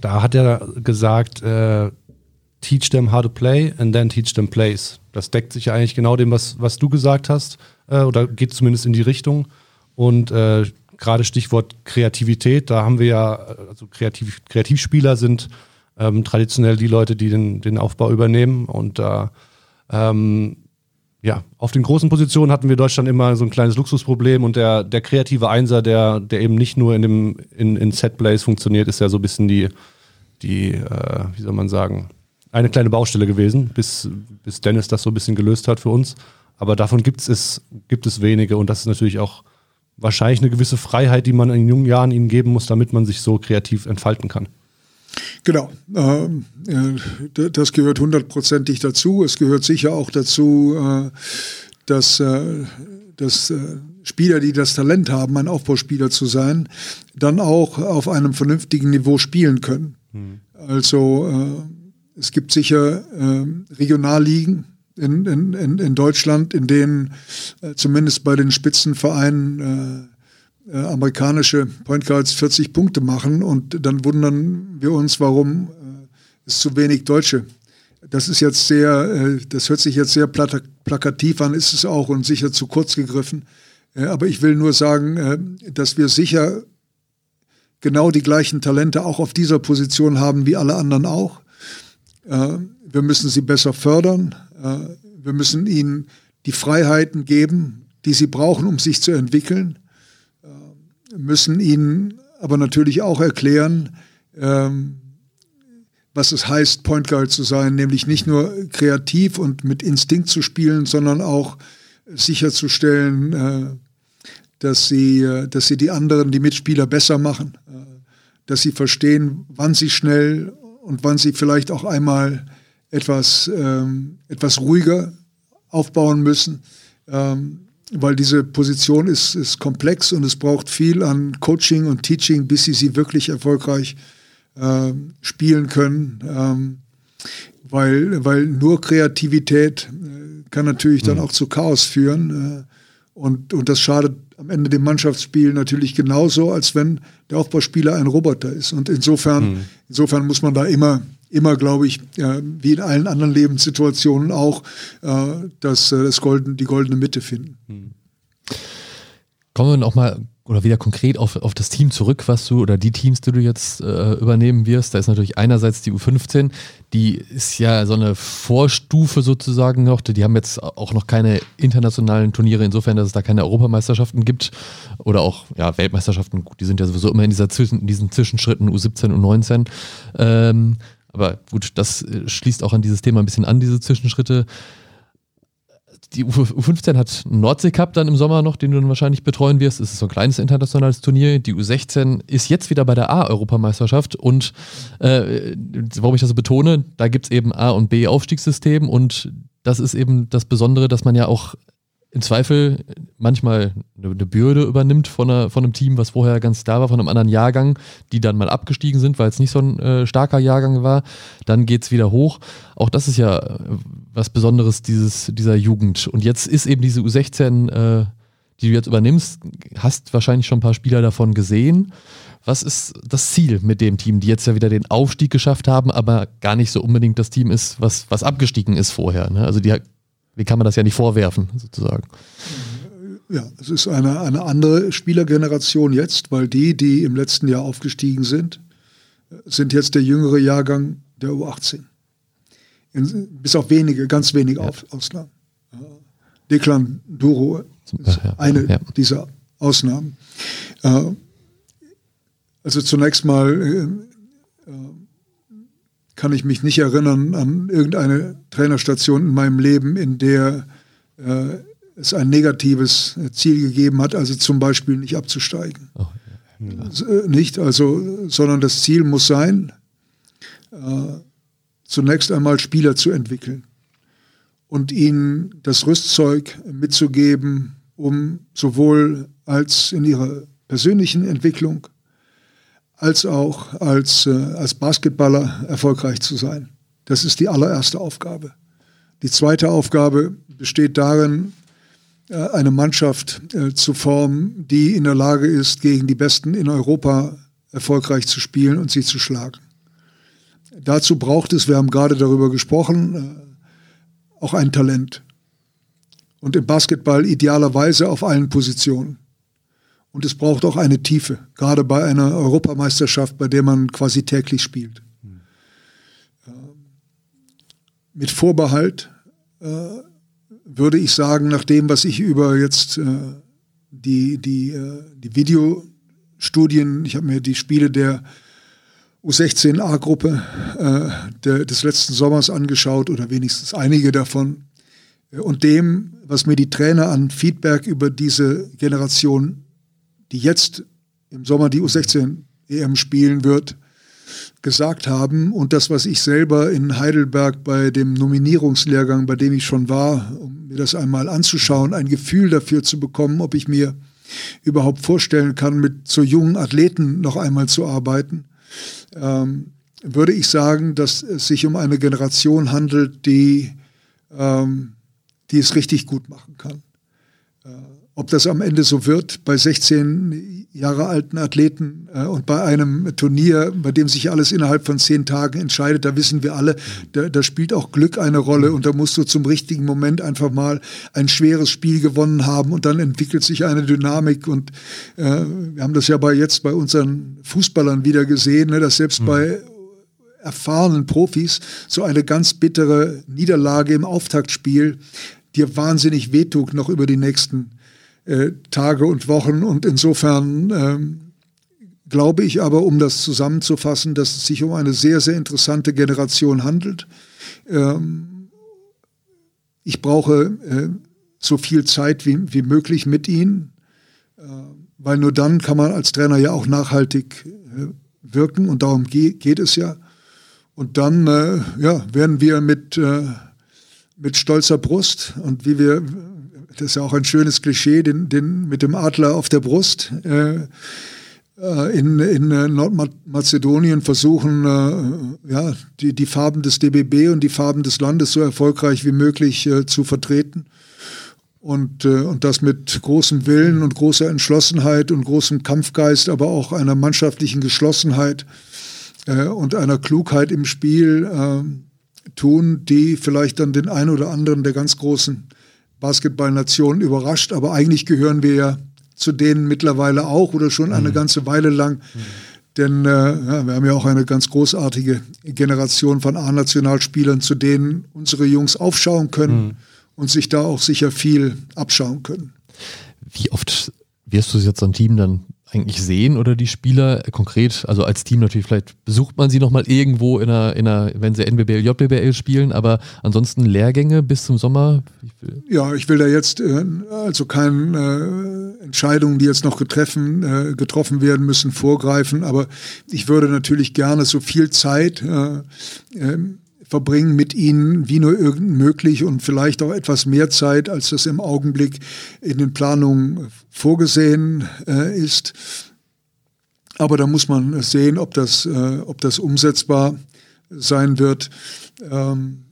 da hat er gesagt, äh, teach them how to play and then teach them plays. Das deckt sich ja eigentlich genau dem, was, was du gesagt hast, äh, oder geht zumindest in die Richtung. Und äh, gerade Stichwort Kreativität, da haben wir ja, also Kreativ, Kreativspieler sind ähm, traditionell die Leute, die den, den Aufbau übernehmen. Und da, ähm, ja, auf den großen Positionen hatten wir Deutschland immer so ein kleines Luxusproblem und der, der kreative Einser, der, der eben nicht nur in dem in, in Setplays funktioniert, ist ja so ein bisschen die, die äh, wie soll man sagen, eine kleine Baustelle gewesen, bis, bis Dennis das so ein bisschen gelöst hat für uns. Aber davon gibt es, gibt es wenige und das ist natürlich auch wahrscheinlich eine gewisse Freiheit, die man in jungen Jahren ihnen geben muss, damit man sich so kreativ entfalten kann. Genau, ähm, äh, das gehört hundertprozentig dazu. Es gehört sicher auch dazu, äh, dass, äh, dass Spieler, die das Talent haben, ein Aufbauspieler zu sein, dann auch auf einem vernünftigen Niveau spielen können. Mhm. Also es gibt sicher äh, Regionalligen, in, in, in Deutschland, in denen äh, zumindest bei den Spitzenvereinen äh, äh, amerikanische Point Guards 40 Punkte machen und dann wundern wir uns, warum äh, es zu wenig Deutsche das ist jetzt sehr, äh, das hört sich jetzt sehr plakativ an, ist es auch und sicher zu kurz gegriffen. Äh, aber ich will nur sagen, dass wir sicher genau die gleichen Talente auch auf dieser Position haben wie alle anderen auch. Wir müssen sie besser fördern. Wir müssen ihnen die Freiheiten geben, die sie brauchen, um sich zu entwickeln. Wir müssen ihnen aber natürlich auch erklären, ähm, was es heißt, Point Guard zu sein, nämlich nicht nur kreativ und mit Instinkt zu spielen, sondern auch sicherzustellen, äh, dass sie, äh, dass sie die anderen, die Mitspieler besser machen, äh, dass sie verstehen, wann sie schnell und wann sie vielleicht auch einmal etwas, ähm, etwas ruhiger aufbauen müssen, ähm, weil diese Position ist, ist komplex und es braucht viel an Coaching und Teaching, bis sie sie wirklich erfolgreich äh, spielen können. Ähm, weil, weil nur Kreativität äh, kann natürlich dann mhm. auch zu Chaos führen. Äh, und, und das schadet am Ende dem Mannschaftsspiel natürlich genauso, als wenn der Aufbauspieler ein Roboter ist. Und insofern, mhm. insofern muss man da immer, immer, glaube ich, äh, wie in allen anderen Lebenssituationen auch, äh, das, äh, das Golden, die goldene Mitte finden. Mhm. Kommen wir noch mal oder wieder konkret auf, auf das Team zurück, was du oder die Teams, die du jetzt äh, übernehmen wirst. Da ist natürlich einerseits die U15, die ist ja so eine Vorstufe sozusagen noch. Die haben jetzt auch noch keine internationalen Turniere, insofern, dass es da keine Europameisterschaften gibt oder auch ja, Weltmeisterschaften. Die sind ja sowieso immer in, dieser Zwischen, in diesen Zwischenschritten U17 und 19. Ähm, aber gut, das äh, schließt auch an dieses Thema ein bisschen an, diese Zwischenschritte die U15 hat einen Nordsee Cup dann im Sommer noch, den du dann wahrscheinlich betreuen wirst. Es ist so ein kleines internationales Turnier. Die U16 ist jetzt wieder bei der A-Europameisterschaft und äh, warum ich das so betone, da gibt es eben A- und B-Aufstiegssystem und das ist eben das Besondere, dass man ja auch im Zweifel manchmal eine, Bürde übernimmt von, einer, von einem Team, was vorher ganz da war, von einem anderen Jahrgang, die dann mal abgestiegen sind, weil es nicht so ein äh, starker Jahrgang war. Dann geht es wieder hoch. Auch das ist ja äh, was Besonderes dieses, dieser Jugend. Und jetzt ist eben diese U16, äh, die du jetzt übernimmst, hast wahrscheinlich schon ein paar Spieler davon gesehen. Was ist das Ziel mit dem Team, die jetzt ja wieder den Aufstieg geschafft haben, aber gar nicht so unbedingt das Team ist, was, was abgestiegen ist vorher? Ne? Also die wie kann man das ja nicht vorwerfen, sozusagen. Ja, es ist eine, eine andere Spielergeneration jetzt, weil die, die im letzten Jahr aufgestiegen sind, sind jetzt der jüngere Jahrgang der U18. In, bis auf wenige, ganz wenige ja. Ausnahmen. Deklan Duro ist eine ja. dieser Ausnahmen. Äh, also zunächst mal äh, äh, kann ich mich nicht erinnern an irgendeine Trainerstation in meinem Leben, in der äh, es ein negatives Ziel gegeben hat, also zum Beispiel nicht abzusteigen. Oh, ja. äh, nicht, also, sondern das Ziel muss sein, äh, zunächst einmal Spieler zu entwickeln und ihnen das Rüstzeug mitzugeben, um sowohl als in ihrer persönlichen Entwicklung als auch als, äh, als Basketballer erfolgreich zu sein. Das ist die allererste Aufgabe. Die zweite Aufgabe besteht darin, äh, eine Mannschaft äh, zu formen, die in der Lage ist, gegen die Besten in Europa erfolgreich zu spielen und sie zu schlagen. Dazu braucht es, wir haben gerade darüber gesprochen, äh, auch ein Talent. Und im Basketball idealerweise auf allen Positionen. Und es braucht auch eine Tiefe, gerade bei einer Europameisterschaft, bei der man quasi täglich spielt. Mhm. mit Vorbehalt äh, würde ich sagen, nach dem, was ich über jetzt äh, die, die, äh, die Videostudien, ich habe mir die Spiele der U16A-Gruppe äh, des letzten Sommers angeschaut oder wenigstens einige davon. Und dem, was mir die Trainer an Feedback über diese Generation die jetzt im Sommer die U16 EM spielen wird, gesagt haben und das, was ich selber in Heidelberg bei dem Nominierungslehrgang, bei dem ich schon war, um mir das einmal anzuschauen, ein Gefühl dafür zu bekommen, ob ich mir überhaupt vorstellen kann, mit so jungen Athleten noch einmal zu arbeiten, ähm, würde ich sagen, dass es sich um eine Generation handelt, die, ähm, die es richtig gut machen kann. Äh, ob das am Ende so wird bei 16 Jahre alten Athleten äh, und bei einem Turnier, bei dem sich alles innerhalb von zehn Tagen entscheidet, da wissen wir alle, da, da, spielt auch Glück eine Rolle und da musst du zum richtigen Moment einfach mal ein schweres Spiel gewonnen haben und dann entwickelt sich eine Dynamik und äh, wir haben das ja bei jetzt bei unseren Fußballern wieder gesehen, ne, dass selbst mhm. bei erfahrenen Profis so eine ganz bittere Niederlage im Auftaktspiel dir wahnsinnig wehtut noch über die nächsten äh, Tage und Wochen. Und insofern ähm, glaube ich aber, um das zusammenzufassen, dass es sich um eine sehr, sehr interessante Generation handelt. Ähm, ich brauche äh, so viel Zeit wie, wie möglich mit ihnen, äh, weil nur dann kann man als Trainer ja auch nachhaltig äh, wirken und darum ge geht es ja. Und dann äh, ja, werden wir mit, äh, mit stolzer Brust und wie wir das ist ja auch ein schönes Klischee, den, den mit dem Adler auf der Brust. Äh, äh in, in äh, Nordmazedonien versuchen, äh, ja, die, die Farben des DBB und die Farben des Landes so erfolgreich wie möglich äh, zu vertreten. Und, äh, und das mit großem Willen und großer Entschlossenheit und großem Kampfgeist, aber auch einer mannschaftlichen Geschlossenheit und einer Klugheit im Spiel tun, die vielleicht dann den einen oder anderen der ganz großen Basketballnation überrascht, aber eigentlich gehören wir ja zu denen mittlerweile auch oder schon eine mhm. ganze Weile lang. Mhm. Denn äh, ja, wir haben ja auch eine ganz großartige Generation von A-Nationalspielern, zu denen unsere Jungs aufschauen können mhm. und sich da auch sicher viel abschauen können. Wie oft wirst du jetzt am Team dann eigentlich sehen oder die Spieler konkret, also als Team natürlich, vielleicht besucht man sie nochmal irgendwo in einer, in einer, wenn sie NBBL, JBBL spielen, aber ansonsten Lehrgänge bis zum Sommer? Ja, ich will da jetzt äh, also keine äh, Entscheidungen, die jetzt noch getreffen, äh, getroffen werden müssen, vorgreifen, aber ich würde natürlich gerne so viel Zeit äh, ähm, verbringen mit ihnen, wie nur irgend möglich und vielleicht auch etwas mehr Zeit, als das im Augenblick in den Planungen vorgesehen äh, ist. Aber da muss man sehen, ob das, äh, ob das umsetzbar sein wird. Ähm,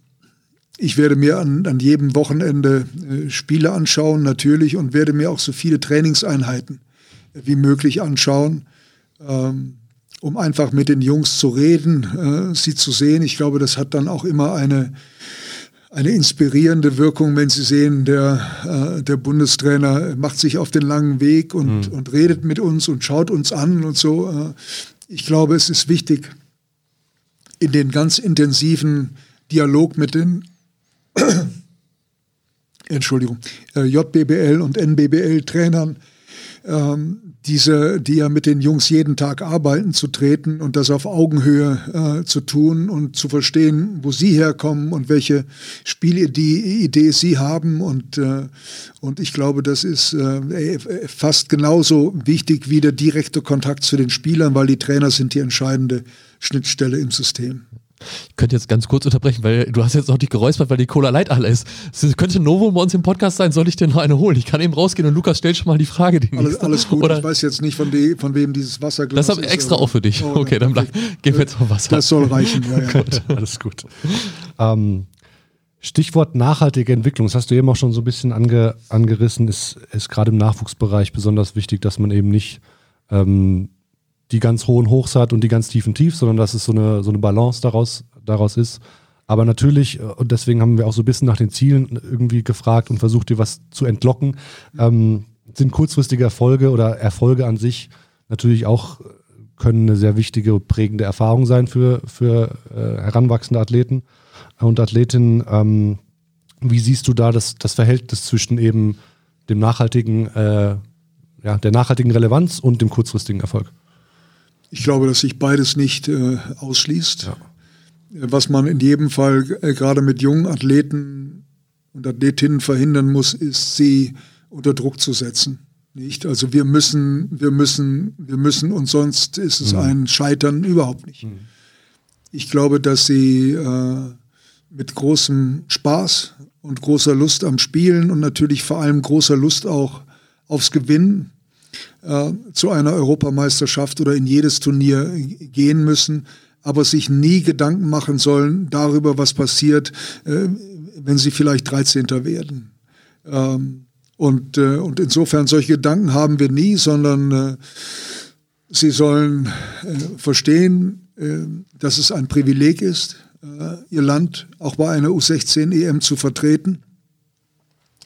ich werde mir an, an jedem Wochenende äh, Spiele anschauen, natürlich, und werde mir auch so viele Trainingseinheiten wie möglich anschauen. Ähm, um einfach mit den Jungs zu reden, äh, sie zu sehen. Ich glaube, das hat dann auch immer eine, eine inspirierende Wirkung, wenn sie sehen, der, äh, der Bundestrainer macht sich auf den langen Weg und, mhm. und redet mit uns und schaut uns an und so. Äh, ich glaube, es ist wichtig, in den ganz intensiven Dialog mit den <coughs> Entschuldigung, äh, JBBL und NBBL-Trainern ähm, diese, die ja mit den Jungs jeden Tag arbeiten, zu treten und das auf Augenhöhe äh, zu tun und zu verstehen, wo sie herkommen und welche Spielidee sie haben. Und, äh, und ich glaube, das ist äh, fast genauso wichtig wie der direkte Kontakt zu den Spielern, weil die Trainer sind die entscheidende Schnittstelle im System. Ich könnte jetzt ganz kurz unterbrechen, weil du hast jetzt noch die geräuspert, weil die Cola Light alle ist. Das könnte Novo bei uns im Podcast sein, soll ich dir noch eine holen? Ich kann eben rausgehen und Lukas stellt schon mal die Frage. Die alles, alles, gut, Oder ich weiß jetzt nicht, von, die, von wem dieses Wasserglas ist. Das habe ich extra auch für dich. Oh, okay, dann bleib, gehen wir jetzt mal Wasser. Das soll reichen, ja, ja. <laughs> gut, alles gut. Ähm, Stichwort nachhaltige Entwicklung, das hast du eben auch schon so ein bisschen ange, angerissen, ist, ist gerade im Nachwuchsbereich besonders wichtig, dass man eben nicht ähm, die ganz hohen Hochs hat und die ganz tiefen Tiefs, sondern dass es so eine, so eine Balance daraus, daraus ist. Aber natürlich, äh, und deswegen haben wir auch so ein bisschen nach den Zielen irgendwie gefragt und versucht, dir was zu entlocken, ähm, sind kurzfristige Erfolge oder Erfolge an sich natürlich auch, äh, können eine sehr wichtige, prägende Erfahrung sein für, für äh, heranwachsende Athleten und Athletinnen. Ähm, wie siehst du da das, das Verhältnis zwischen eben dem nachhaltigen, äh, ja, der nachhaltigen Relevanz und dem kurzfristigen Erfolg? Ich glaube, dass sich beides nicht äh, ausschließt. Ja. Was man in jedem Fall äh, gerade mit jungen Athleten und Athletinnen verhindern muss, ist, sie unter Druck zu setzen. Nicht? Also wir müssen, wir müssen, wir müssen und sonst ist es mhm. ein Scheitern überhaupt nicht. Mhm. Ich glaube, dass sie äh, mit großem Spaß und großer Lust am Spielen und natürlich vor allem großer Lust auch aufs Gewinnen äh, zu einer Europameisterschaft oder in jedes Turnier gehen müssen, aber sich nie Gedanken machen sollen darüber, was passiert, äh, wenn sie vielleicht 13. werden. Ähm, Und, äh, und insofern solche Gedanken haben wir nie, sondern äh, sie sollen äh, verstehen, äh, dass es ein Privileg ist, ihr Land auch bei einer U16 EM zu vertreten.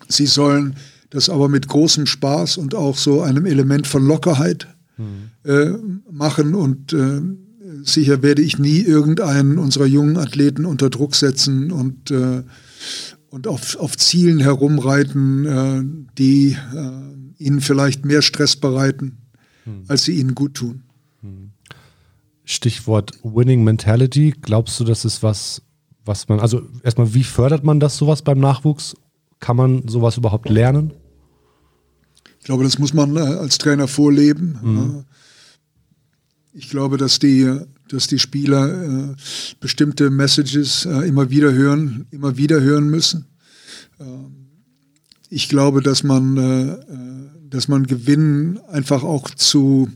Sie sollen das aber mit großem Spaß und auch so einem Element von Lockerheit mhm. machen und sicher werde ich nie irgendeinen unserer jungen Athleten unter Druck setzen und, äh, und auf, auf Zielen herumreiten, äh, die äh, ihnen vielleicht mehr Stress bereiten, hm. als sie ihnen gut tun. Hm. Stichwort Winning Mentality. Glaubst du, das ist was, was man, also erstmal, wie fördert man das sowas beim Nachwuchs? Kann man sowas überhaupt lernen? Ich glaube, das muss man äh, als Trainer vorleben. Mhm. Ich glaube, dass die, dass die Spieler äh, bestimmte Messages äh, immer wieder hören, immer wieder hören müssen. Ähm, ich glaube, dass man, dass man Gewinnen einfach auch zu,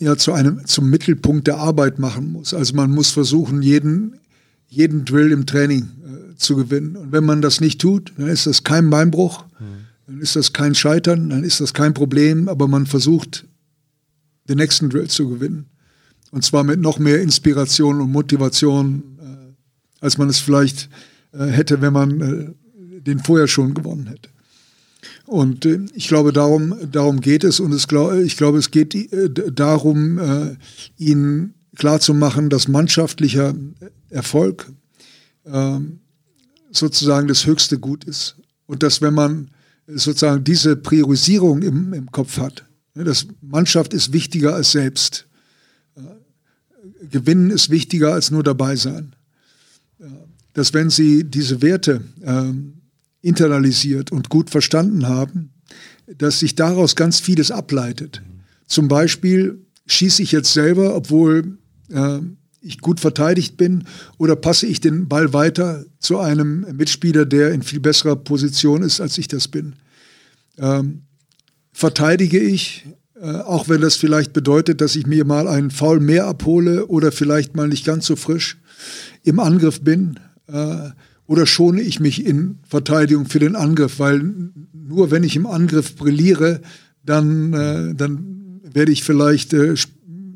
ja, zu einem, zum Mittelpunkt der Arbeit machen muss. Also man muss versuchen, jeden, jeden Drill im Training zu gewinnen. Und wenn man das nicht tut, dann ist das kein Beinbruch, mhm. Dann ist das kein Scheitern, dann ist das kein Problem, aber man versucht den nächsten Drill zu gewinnen. Und zwar mit noch mehr Inspiration und Motivation, äh, als man es vielleicht äh, hätte, wenn man äh, den vorher schon gewonnen hätte. Und äh, ich glaube, darum, darum geht es. Und es glaub, ich glaube, es geht äh, darum, äh, ihnen klarzumachen, dass mannschaftlicher Erfolg ähm, sozusagen das höchste Gut ist. Und dass wenn man sozusagen diese Priorisierung im, im Kopf hat, das Mannschaft ist wichtiger als selbst. Gewinnen ist wichtiger als nur dabei sein. Dass wenn Sie diese Werte äh, internalisiert und gut verstanden haben, dass sich daraus ganz vieles ableitet. Zum Beispiel schieße ich jetzt selber, obwohl äh, ich gut verteidigt bin, oder passe ich den Ball weiter zu einem Mitspieler, der in viel besserer Position ist, als ich das bin. Ähm, verteidige ich, äh, auch wenn das vielleicht bedeutet, dass ich mir mal einen Foul mehr abhole oder vielleicht mal nicht ganz so frisch im Angriff bin. Äh, oder schone ich mich in Verteidigung für den Angriff, weil nur wenn ich im Angriff brilliere, dann, äh, dann werde ich vielleicht äh,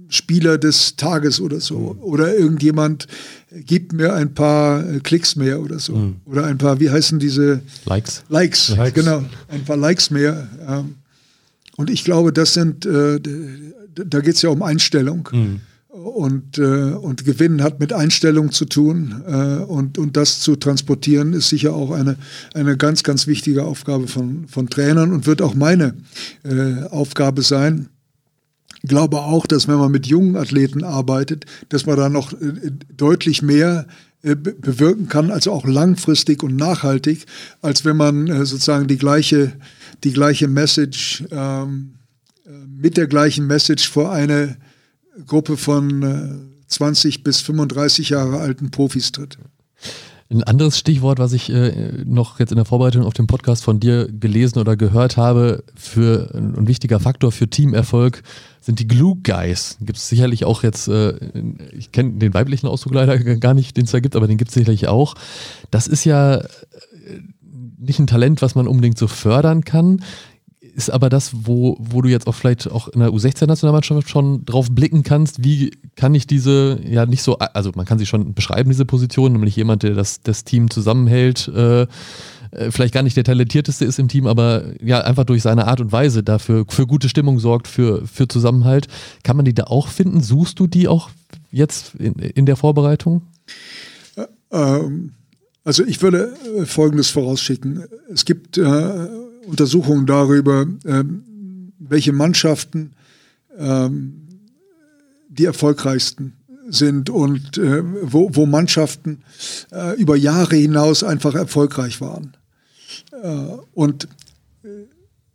Spieler des Tages oder so. Mhm. Oder irgendjemand gibt mir ein paar äh, Klicks mehr oder so. Mhm. Oder ein paar, wie heißen diese? Likes. Likes, Likes. genau. Ein paar Likes mehr. Ähm, und ich glaube, das sind, äh, da geht es ja um Einstellung. Mhm. Und, äh, und Gewinnen hat mit Einstellung zu tun. Und, und das zu transportieren, ist sicher auch eine, eine ganz, ganz wichtige Aufgabe von, von Trainern und wird auch meine Aufgabe sein. Glaube auch, dass wenn man mit jungen Athleten arbeitet, dass man da noch äh, deutlich mehr äh, bewirken kann, also auch langfristig und nachhaltig, als wenn man äh, sozusagen die gleiche die gleiche Message, ähm, äh, mit der gleichen Message vor eine Gruppe von äh, 20 bis 35 Jahre alten Profis tritt. Ein anderes Stichwort, was ich äh, noch jetzt in der Vorbereitung auf den Podcast von dir gelesen oder gehört habe, für ein wichtiger Faktor für Teamerfolg sind die Glue Guys. Gibt es sicherlich auch jetzt, äh, ich kenne den weiblichen Ausdruck leider gar nicht, den es da gibt, aber den gibt es sicherlich auch. Das ist ja nicht ein Talent, was man unbedingt so fördern kann, ist aber das, wo, wo du jetzt auch vielleicht auch in der U16-Nationalmannschaft schon drauf blicken kannst, wie kann ich diese, ja nicht so, also man kann sie schon beschreiben, diese Position, nämlich jemand, der das, das Team zusammenhält, äh, äh, vielleicht gar nicht der talentierteste ist im Team, aber ja, einfach durch seine Art und Weise dafür für gute Stimmung sorgt, für, für Zusammenhalt. Kann man die da auch finden? Suchst du die auch jetzt in, in der Vorbereitung? Ähm, also ich würde äh, Folgendes vorausschicken. Es gibt äh, Untersuchungen darüber, äh, welche Mannschaften äh, die erfolgreichsten sind und äh, wo, wo, Mannschaften äh, über Jahre hinaus einfach erfolgreich waren. Und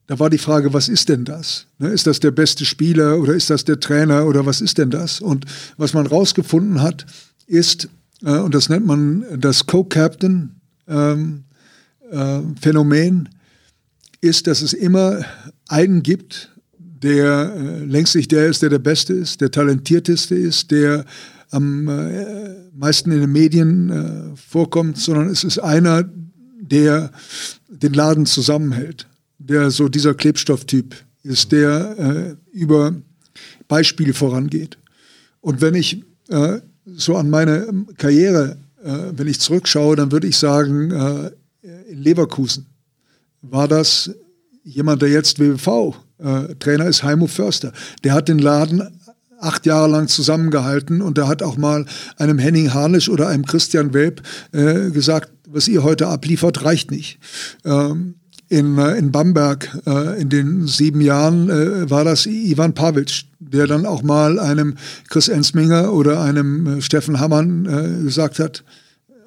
da war die Frage, was ist denn das? Ne, ist das der beste Spieler oder ist das der Trainer oder was ist denn das? Und was man rausgefunden hat, ist, äh, und das nennt man das Co-Captain-Phänomen, ähm, äh, ist, dass es immer einen gibt, der äh, längst nicht der ist, der der Beste ist, der talentierteste ist, der am äh, meisten in den Medien äh, vorkommt, sondern es ist einer, der den Laden zusammenhält, der so dieser Klebstofftyp ist, der äh, über Beispiele vorangeht. Und wenn ich äh, so an meine Karriere, äh, wenn ich zurückschaue, dann würde ich sagen, äh, in Leverkusen war das jemand, der jetzt WWV-Trainer äh, ist, Heimo Förster. Der hat den Laden acht Jahre lang zusammengehalten und der hat auch mal einem Henning Harnisch oder einem Christian Welp äh, gesagt, was ihr heute abliefert, reicht nicht. Ähm, in, äh, in Bamberg äh, in den sieben Jahren äh, war das Ivan Pavic, der dann auch mal einem Chris Ensminger oder einem äh, Steffen Hammann äh, gesagt hat,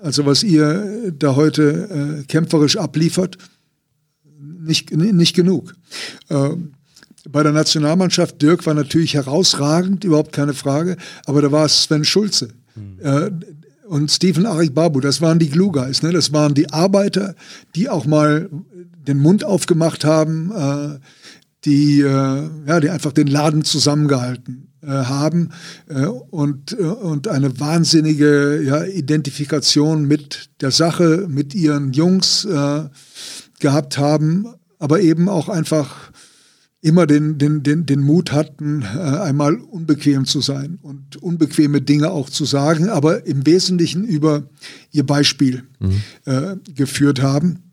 also was ihr da heute äh, kämpferisch abliefert, nicht, nicht genug. Ähm, bei der Nationalmannschaft, Dirk war natürlich herausragend, überhaupt keine Frage, aber da war es Sven Schulze. Mhm. Und Stephen Babu, das waren die Glue Guys, ne? das waren die Arbeiter, die auch mal den Mund aufgemacht haben, äh, die, äh, ja, die einfach den Laden zusammengehalten äh, haben äh, und, äh, und eine wahnsinnige ja, Identifikation mit der Sache, mit ihren Jungs äh, gehabt haben, aber eben auch einfach immer den, den, den, den Mut hatten, äh, einmal unbequem zu sein und unbequeme Dinge auch zu sagen, aber im Wesentlichen über ihr Beispiel mhm. äh, geführt haben.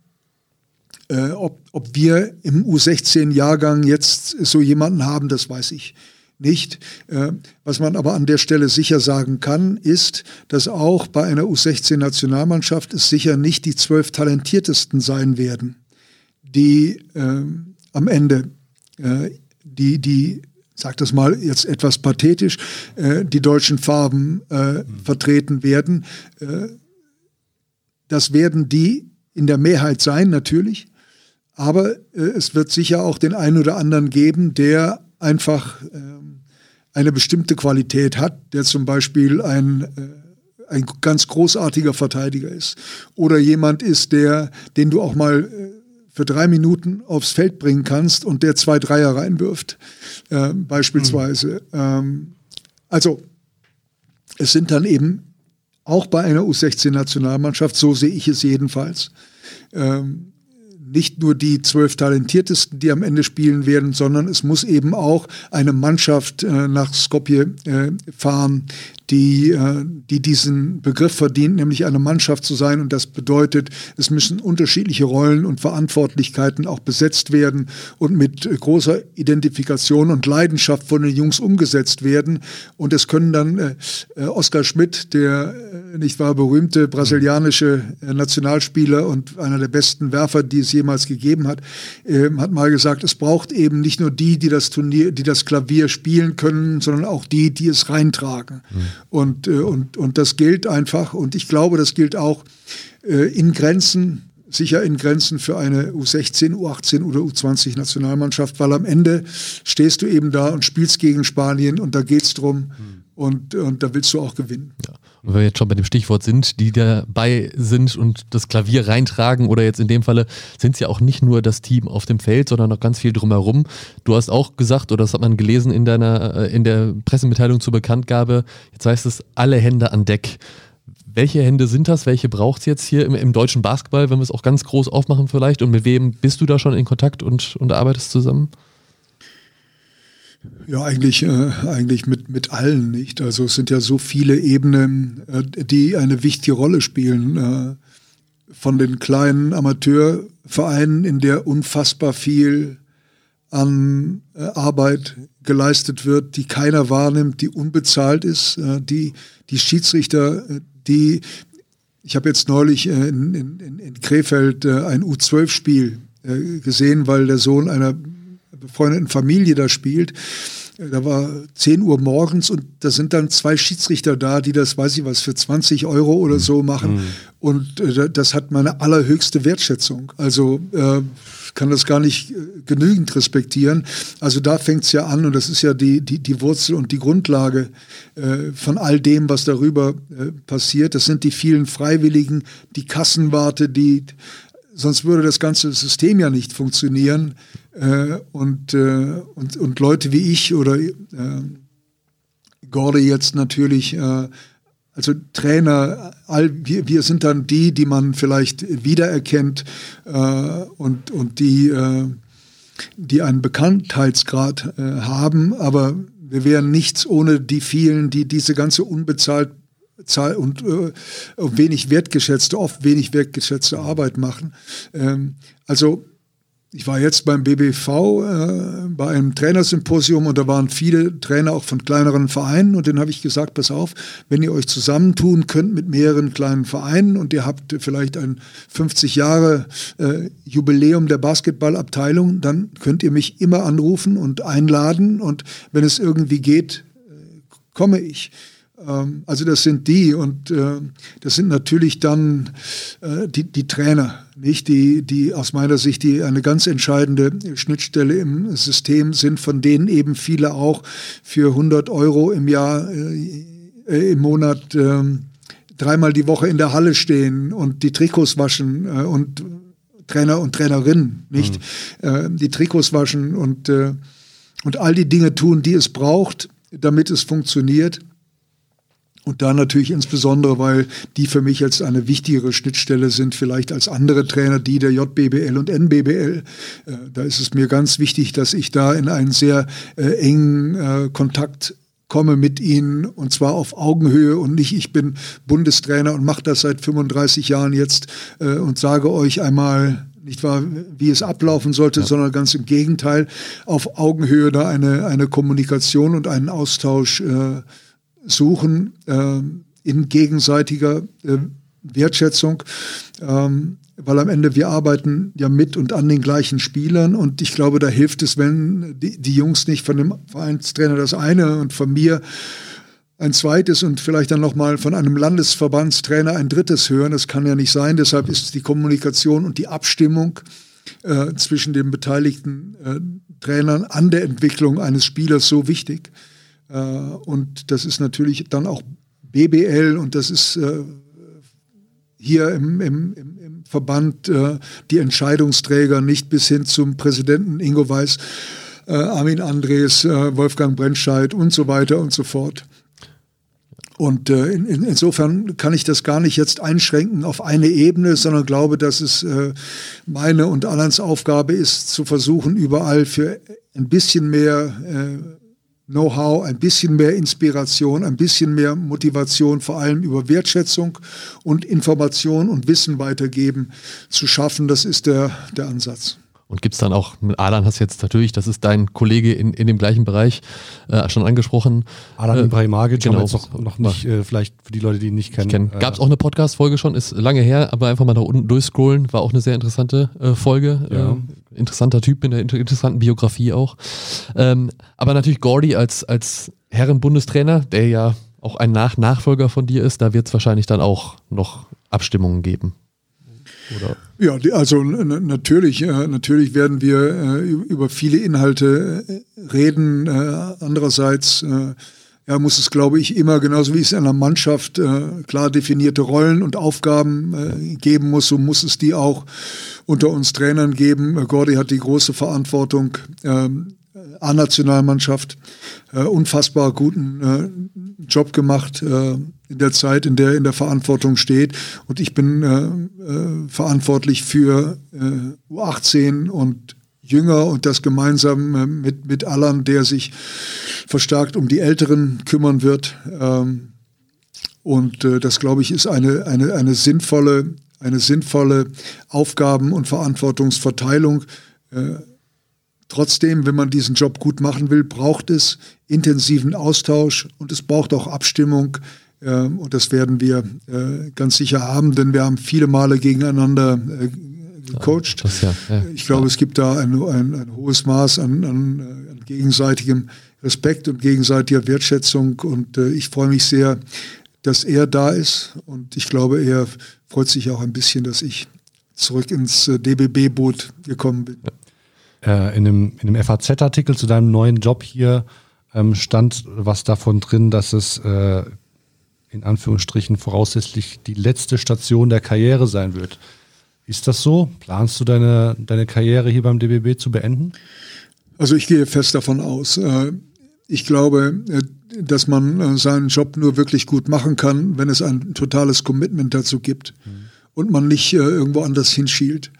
Äh, ob, ob wir im U16-Jahrgang jetzt so jemanden haben, das weiß ich nicht. Äh, was man aber an der Stelle sicher sagen kann, ist, dass auch bei einer U16-Nationalmannschaft es sicher nicht die zwölf talentiertesten sein werden, die äh, am Ende äh, die, die, sag das mal jetzt etwas pathetisch, äh, die deutschen Farben äh, mhm. vertreten werden. Äh, das werden die in der Mehrheit sein, natürlich. Aber äh, es wird sicher auch den einen oder anderen geben, der einfach ähm, eine bestimmte Qualität hat, der zum Beispiel ein, ein ganz großartiger Verteidiger ist. Oder jemand ist, der, den du auch mal für drei Minuten aufs Feld bringen kannst und der zwei Dreier reinwirft, äh, beispielsweise. Mhm. Ähm, also es sind dann eben auch bei einer U16-Nationalmannschaft, so sehe ich es jedenfalls, ähm, nicht nur die zwölf Talentiertesten, die am Ende spielen werden, sondern es muss eben auch eine Mannschaft äh, nach Skopje äh, fahren, die, äh, die diesen Begriff verdient, nämlich eine Mannschaft zu sein. Und das bedeutet, es müssen unterschiedliche Rollen und Verantwortlichkeiten auch besetzt werden und mit großer Identifikation und Leidenschaft von den Jungs umgesetzt werden. Und es können dann äh, äh Oskar Schmidt, der äh, nicht wahr berühmte brasilianische äh, Nationalspieler und einer der besten Werfer, die es jemals gegeben hat, äh, hat mal gesagt, es braucht eben nicht nur die, die das Turnier, die das Klavier spielen können, sondern auch die, die es reintragen. Mhm. Und, äh, und, und das gilt einfach. Und ich glaube, das gilt auch äh, in Grenzen, sicher in Grenzen für eine U16, U18 oder U20 Nationalmannschaft, weil am Ende stehst du eben da und spielst gegen Spanien und da geht es drum. Mhm und, und da willst du auch gewinnen. Ja. Wenn wir jetzt schon bei dem Stichwort sind, die dabei sind und das Klavier reintragen oder jetzt in dem Falle sind es ja auch nicht nur das Team auf dem Feld, sondern noch ganz viel drumherum. Du hast auch gesagt, oder das hat man gelesen in deiner, äh, in der Pressemitteilung zur Bekanntgabe, jetzt heißt es alle Hände an Deck. Welche Hände sind das? Welche braucht es jetzt hier im, im, deutschen Basketball, wenn wir es auch ganz groß aufmachen vielleicht? Und mit wem bist du da schon in Kontakt und, und arbeitest zusammen? Ja, eigentlich, äh, eigentlich mit, mit allen nicht. Also es sind ja so viele Ebenen, äh, die eine wichtige Rolle spielen. Äh, von den kleinen Amateurvereinen, in der unfassbar viel an äh, Arbeit geleistet wird, die keiner wahrnimmt, die unbezahlt ist, äh, die, die Schiedsrichter, äh, die, ich habe jetzt neulich in, in, in Krefeld ein U12-Spiel gesehen, weil der Sohn einer befreundeten Familie da spielt. Da war 10 Uhr morgens und da sind dann zwei Schiedsrichter da, die das, weiß ich was, für 20 Euro oder so machen. Mhm. Und äh, das hat meine allerhöchste Wertschätzung. Also äh, kann das gar nicht äh, genügend respektieren. Also da fängt es ja an und das ist ja die, die, die Wurzel und die Grundlage äh, von all dem, was darüber äh, passiert. Das sind die vielen Freiwilligen, die Kassenwarte, die sonst würde das ganze System ja nicht funktionieren. Äh, und, äh, und, und Leute wie ich oder äh, Gorde jetzt natürlich, äh, also Trainer, all, wir, wir sind dann die, die man vielleicht wiedererkennt äh, und, und die, äh, die einen Bekanntheitsgrad äh, haben, aber wir wären nichts ohne die vielen, die diese ganze unbezahlt und äh, wenig wertgeschätzte, oft wenig wertgeschätzte Arbeit machen. Ähm, also ich war jetzt beim BBV äh, bei einem Trainersymposium und da waren viele Trainer auch von kleineren Vereinen und denen habe ich gesagt, pass auf, wenn ihr euch zusammentun könnt mit mehreren kleinen Vereinen und ihr habt vielleicht ein 50 Jahre äh, Jubiläum der Basketballabteilung, dann könnt ihr mich immer anrufen und einladen und wenn es irgendwie geht, äh, komme ich. Ähm, also das sind die und äh, das sind natürlich dann äh, die, die Trainer, nicht die, die aus meiner Sicht die eine ganz entscheidende Schnittstelle im System sind, von denen eben viele auch für 100 Euro im Jahr, äh, im Monat äh, dreimal die Woche in der Halle stehen und die Trikots waschen äh, und Trainer und Trainerinnen, nicht mhm. äh, die Trikots waschen und äh, und all die Dinge tun, die es braucht, damit es funktioniert. Und da natürlich insbesondere, weil die für mich als eine wichtigere Schnittstelle sind, vielleicht als andere Trainer, die der JBBL und NBBL. Äh, da ist es mir ganz wichtig, dass ich da in einen sehr äh, engen äh, Kontakt komme mit ihnen und zwar auf Augenhöhe und nicht, ich bin Bundestrainer und mache das seit 35 Jahren jetzt äh, und sage euch einmal, nicht wahr, wie es ablaufen sollte, ja. sondern ganz im Gegenteil, auf Augenhöhe da eine, eine Kommunikation und einen Austausch äh, suchen äh, in gegenseitiger äh, Wertschätzung, ähm, weil am Ende wir arbeiten ja mit und an den gleichen Spielern und ich glaube, da hilft es, wenn die, die Jungs nicht von dem Vereinstrainer das eine und von mir ein zweites und vielleicht dann nochmal von einem Landesverbandstrainer ein drittes hören. Das kann ja nicht sein. Deshalb ist die Kommunikation und die Abstimmung äh, zwischen den beteiligten äh, Trainern an der Entwicklung eines Spielers so wichtig. Äh, und das ist natürlich dann auch BBL und das ist äh, hier im, im, im Verband äh, die Entscheidungsträger nicht bis hin zum Präsidenten Ingo Weiß, Armin Andres, Wolfgang Brentscheid und so weiter und so fort. Und äh, in, in, insofern kann ich das gar nicht jetzt einschränken auf eine Ebene, sondern glaube, dass es äh, meine und Alans Aufgabe ist, zu versuchen, überall für ein bisschen mehr äh, Know-how, ein bisschen mehr Inspiration, ein bisschen mehr Motivation, vor allem über Wertschätzung und Information und Wissen weitergeben zu schaffen. Das ist der, der Ansatz. Und gibt es dann auch, mit Alan hast du jetzt natürlich, das ist dein Kollege in, in dem gleichen Bereich, äh, schon angesprochen. Alan äh, Ibrahimagic, genau, haben wir jetzt noch, noch nicht, äh, vielleicht für die Leute, die ihn nicht kennen. kennen. Gab es auch eine Podcast-Folge schon, ist lange her, aber einfach mal da unten durchscrollen, war auch eine sehr interessante äh, Folge. Ja. Interessanter Typ mit einer interessanten Biografie auch. Ähm, aber natürlich Gordy als, als Herren-Bundestrainer, der ja auch ein Nach Nachfolger von dir ist, da wird es wahrscheinlich dann auch noch Abstimmungen geben. Oder? Ja, also natürlich, äh, natürlich werden wir äh, über viele Inhalte äh, reden. Andererseits ja, muss es, glaube ich, immer, genauso wie es in einer Mannschaft klar definierte Rollen und Aufgaben geben muss, so muss es die auch unter uns Trainern geben. Gordy hat die große Verantwortung, ähm, A-Nationalmannschaft äh, unfassbar guten äh, Job gemacht äh, in der Zeit, in der er in der Verantwortung steht. Und ich bin äh, äh, verantwortlich für äh, U18 und Jünger und das gemeinsam mit, mit Alan, der sich verstärkt um die Älteren kümmern wird. Ähm, und das, glaube ich, ist eine, eine, eine sinnvolle, eine sinnvolle Aufgaben- und Verantwortungsverteilung. Trotzdem, wenn man diesen Job gut machen will, braucht es intensiven Austausch und es braucht auch Abstimmung. Äh, und das werden wir äh, ganz sicher haben, denn wir haben viele Male gegeneinander äh, gecoacht. Ja, ja, ich glaube, es gibt da ein, ein, ein hohes Maß an, an, an, gegenseitigem Respekt und gegenseitiger Wertschätzung. Und äh, ich freue mich sehr, dass er da ist. Und ich glaube, er freut sich auch ein bisschen, dass ich zurück ins äh, DBB-Boot gekommen bin. Äh, in dem, in dem FAZ-Artikel zu deinem neuen Job hier ähm, stand was davon drin, dass es äh, in Anführungsstrichen voraussichtlich die letzte Station der Karriere sein wird. Ist das so? Planst du deine, deine Karriere hier beim DBB zu beenden? Also ich gehe fest davon aus. Äh, ich glaube, äh, dass man äh, seinen Job nur wirklich gut machen kann, wenn es ein totales Commitment dazu gibt mhm. und man nicht irgendwo anders hinschielt.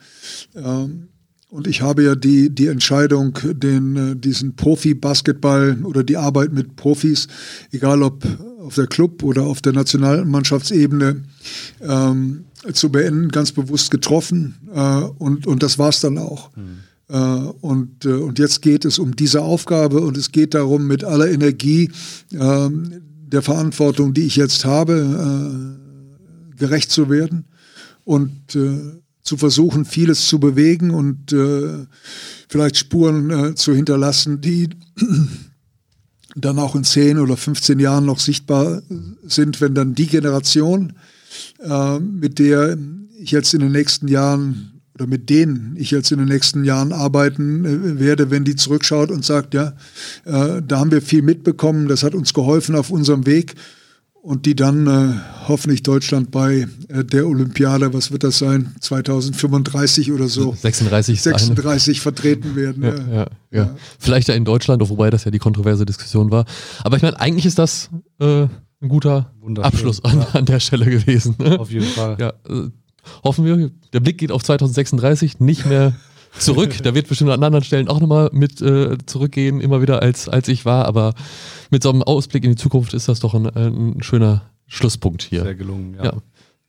Ähm, Und ich habe ja die, die Entscheidung, den, diesen Profi-Basketball oder die Arbeit mit Profis, egal ob auf der Club oder auf der Nationalmannschaftsebene, ähm, zu beenden, ganz bewusst getroffen. Äh, und, und das war es dann auch. Mhm. Und, äh, und jetzt geht es um diese Aufgabe und es geht darum, mit aller Energie äh, der Verantwortung, die ich jetzt habe, gerecht zu werden und zu versuchen, vieles zu bewegen und vielleicht Spuren zu hinterlassen, die <clears throat> dann auch in 10 oder 15 Jahren noch sichtbar sind, wenn dann die Generation, äh, mit der ich jetzt in den nächsten Jahren oder mit denen ich jetzt in den nächsten Jahren arbeiten äh, werde, wenn die zurückschaut und sagt, ja, äh, da haben wir viel mitbekommen, das hat uns geholfen auf unserem Weg und die dann äh, hoffentlich Deutschland bei äh, der Olympiade, was wird das sein, 2035 oder so? 36. 36 vertreten werden. Ja, ja, ja. Vielleicht ja in Deutschland, wobei das ja die kontroverse Diskussion war. Aber ich meine, eigentlich ist das äh, ein guter Abschluss an, an, der Stelle gewesen. Ne? Auf jeden Fall. Ja, äh, hoffen wir, der Blick geht auf 2036, nicht mehr zurück. <laughs> da wird bestimmt an anderen Stellen auch nochmal mit äh, zurückgehen, immer wieder als, als ich war. Aber mit so einem Ausblick in die Zukunft ist das doch ein, ein schöner Schlusspunkt hier. Sehr gelungen, ja. ja.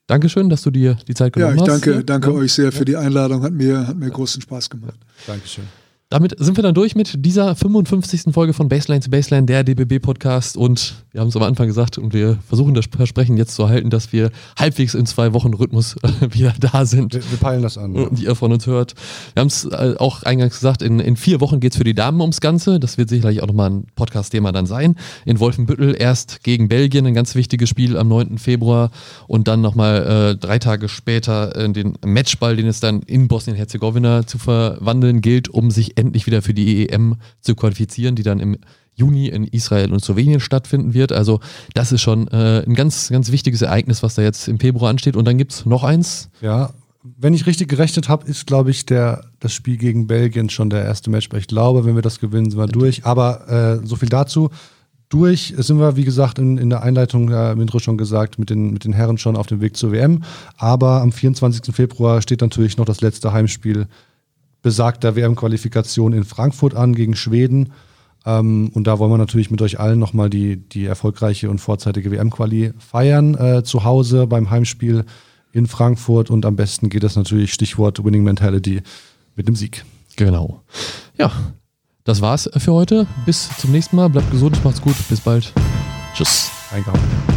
Dankeschön, dass du dir die Zeit genommen hast. Ja, ich danke, danke ja. euch sehr für die Einladung. Hat mir, hat mir großen Spaß gemacht. Dankeschön. Damit sind wir dann durch mit dieser 55. Folge von Baseline zu Baseline, der DBB-Podcast. Und wir haben es am Anfang gesagt und wir versuchen das Versprechen jetzt zu halten, dass wir halbwegs in zwei Wochen Rhythmus <laughs> wieder da sind. Wir, wir peilen das an. Ja. ihr von uns hört. Wir haben es äh, auch eingangs gesagt, in, in vier Wochen geht es für die Damen ums Ganze. Das wird sicherlich auch nochmal ein Podcast-Thema dann sein. In Wolfenbüttel erst gegen Belgien, ein ganz wichtiges Spiel am 9. Februar. Und dann nochmal äh, drei Tage später äh, den Matchball, den es dann in Bosnien-Herzegowina zu verwandeln gilt, um sich endlich wieder für die EM zu qualifizieren, die dann im Juni in Israel und Slowenien stattfinden wird. Also das ist schon äh, ein ganz, ganz wichtiges Ereignis, was da jetzt im Februar ansteht. Und dann gibt es noch eins. Ja, wenn ich richtig gerechnet habe, ist, glaube ich, der, das Spiel gegen Belgien schon der erste Match. Ich glaube, wenn wir das gewinnen, sind wir durch. Aber äh, so viel dazu. Durch sind wir, wie gesagt, in, in der Einleitung, äh, im Intro schon gesagt, mit den, mit den Herren schon auf dem Weg zur WM. Aber am 24. Februar steht natürlich noch das letzte Heimspiel besagter WM-Qualifikation in Frankfurt an gegen Schweden. Ähm, und da wollen wir natürlich mit euch allen nochmal die, die erfolgreiche und vorzeitige WM-Quali feiern. Äh, zu Hause beim Heimspiel in Frankfurt. Und am besten geht das natürlich, Stichwort Winning Mentality, mit dem Sieg. Genau. Ja, das war's für heute. Bis zum nächsten Mal. Bleibt gesund, macht's gut. Bis bald. Tschüss. Eingehauen.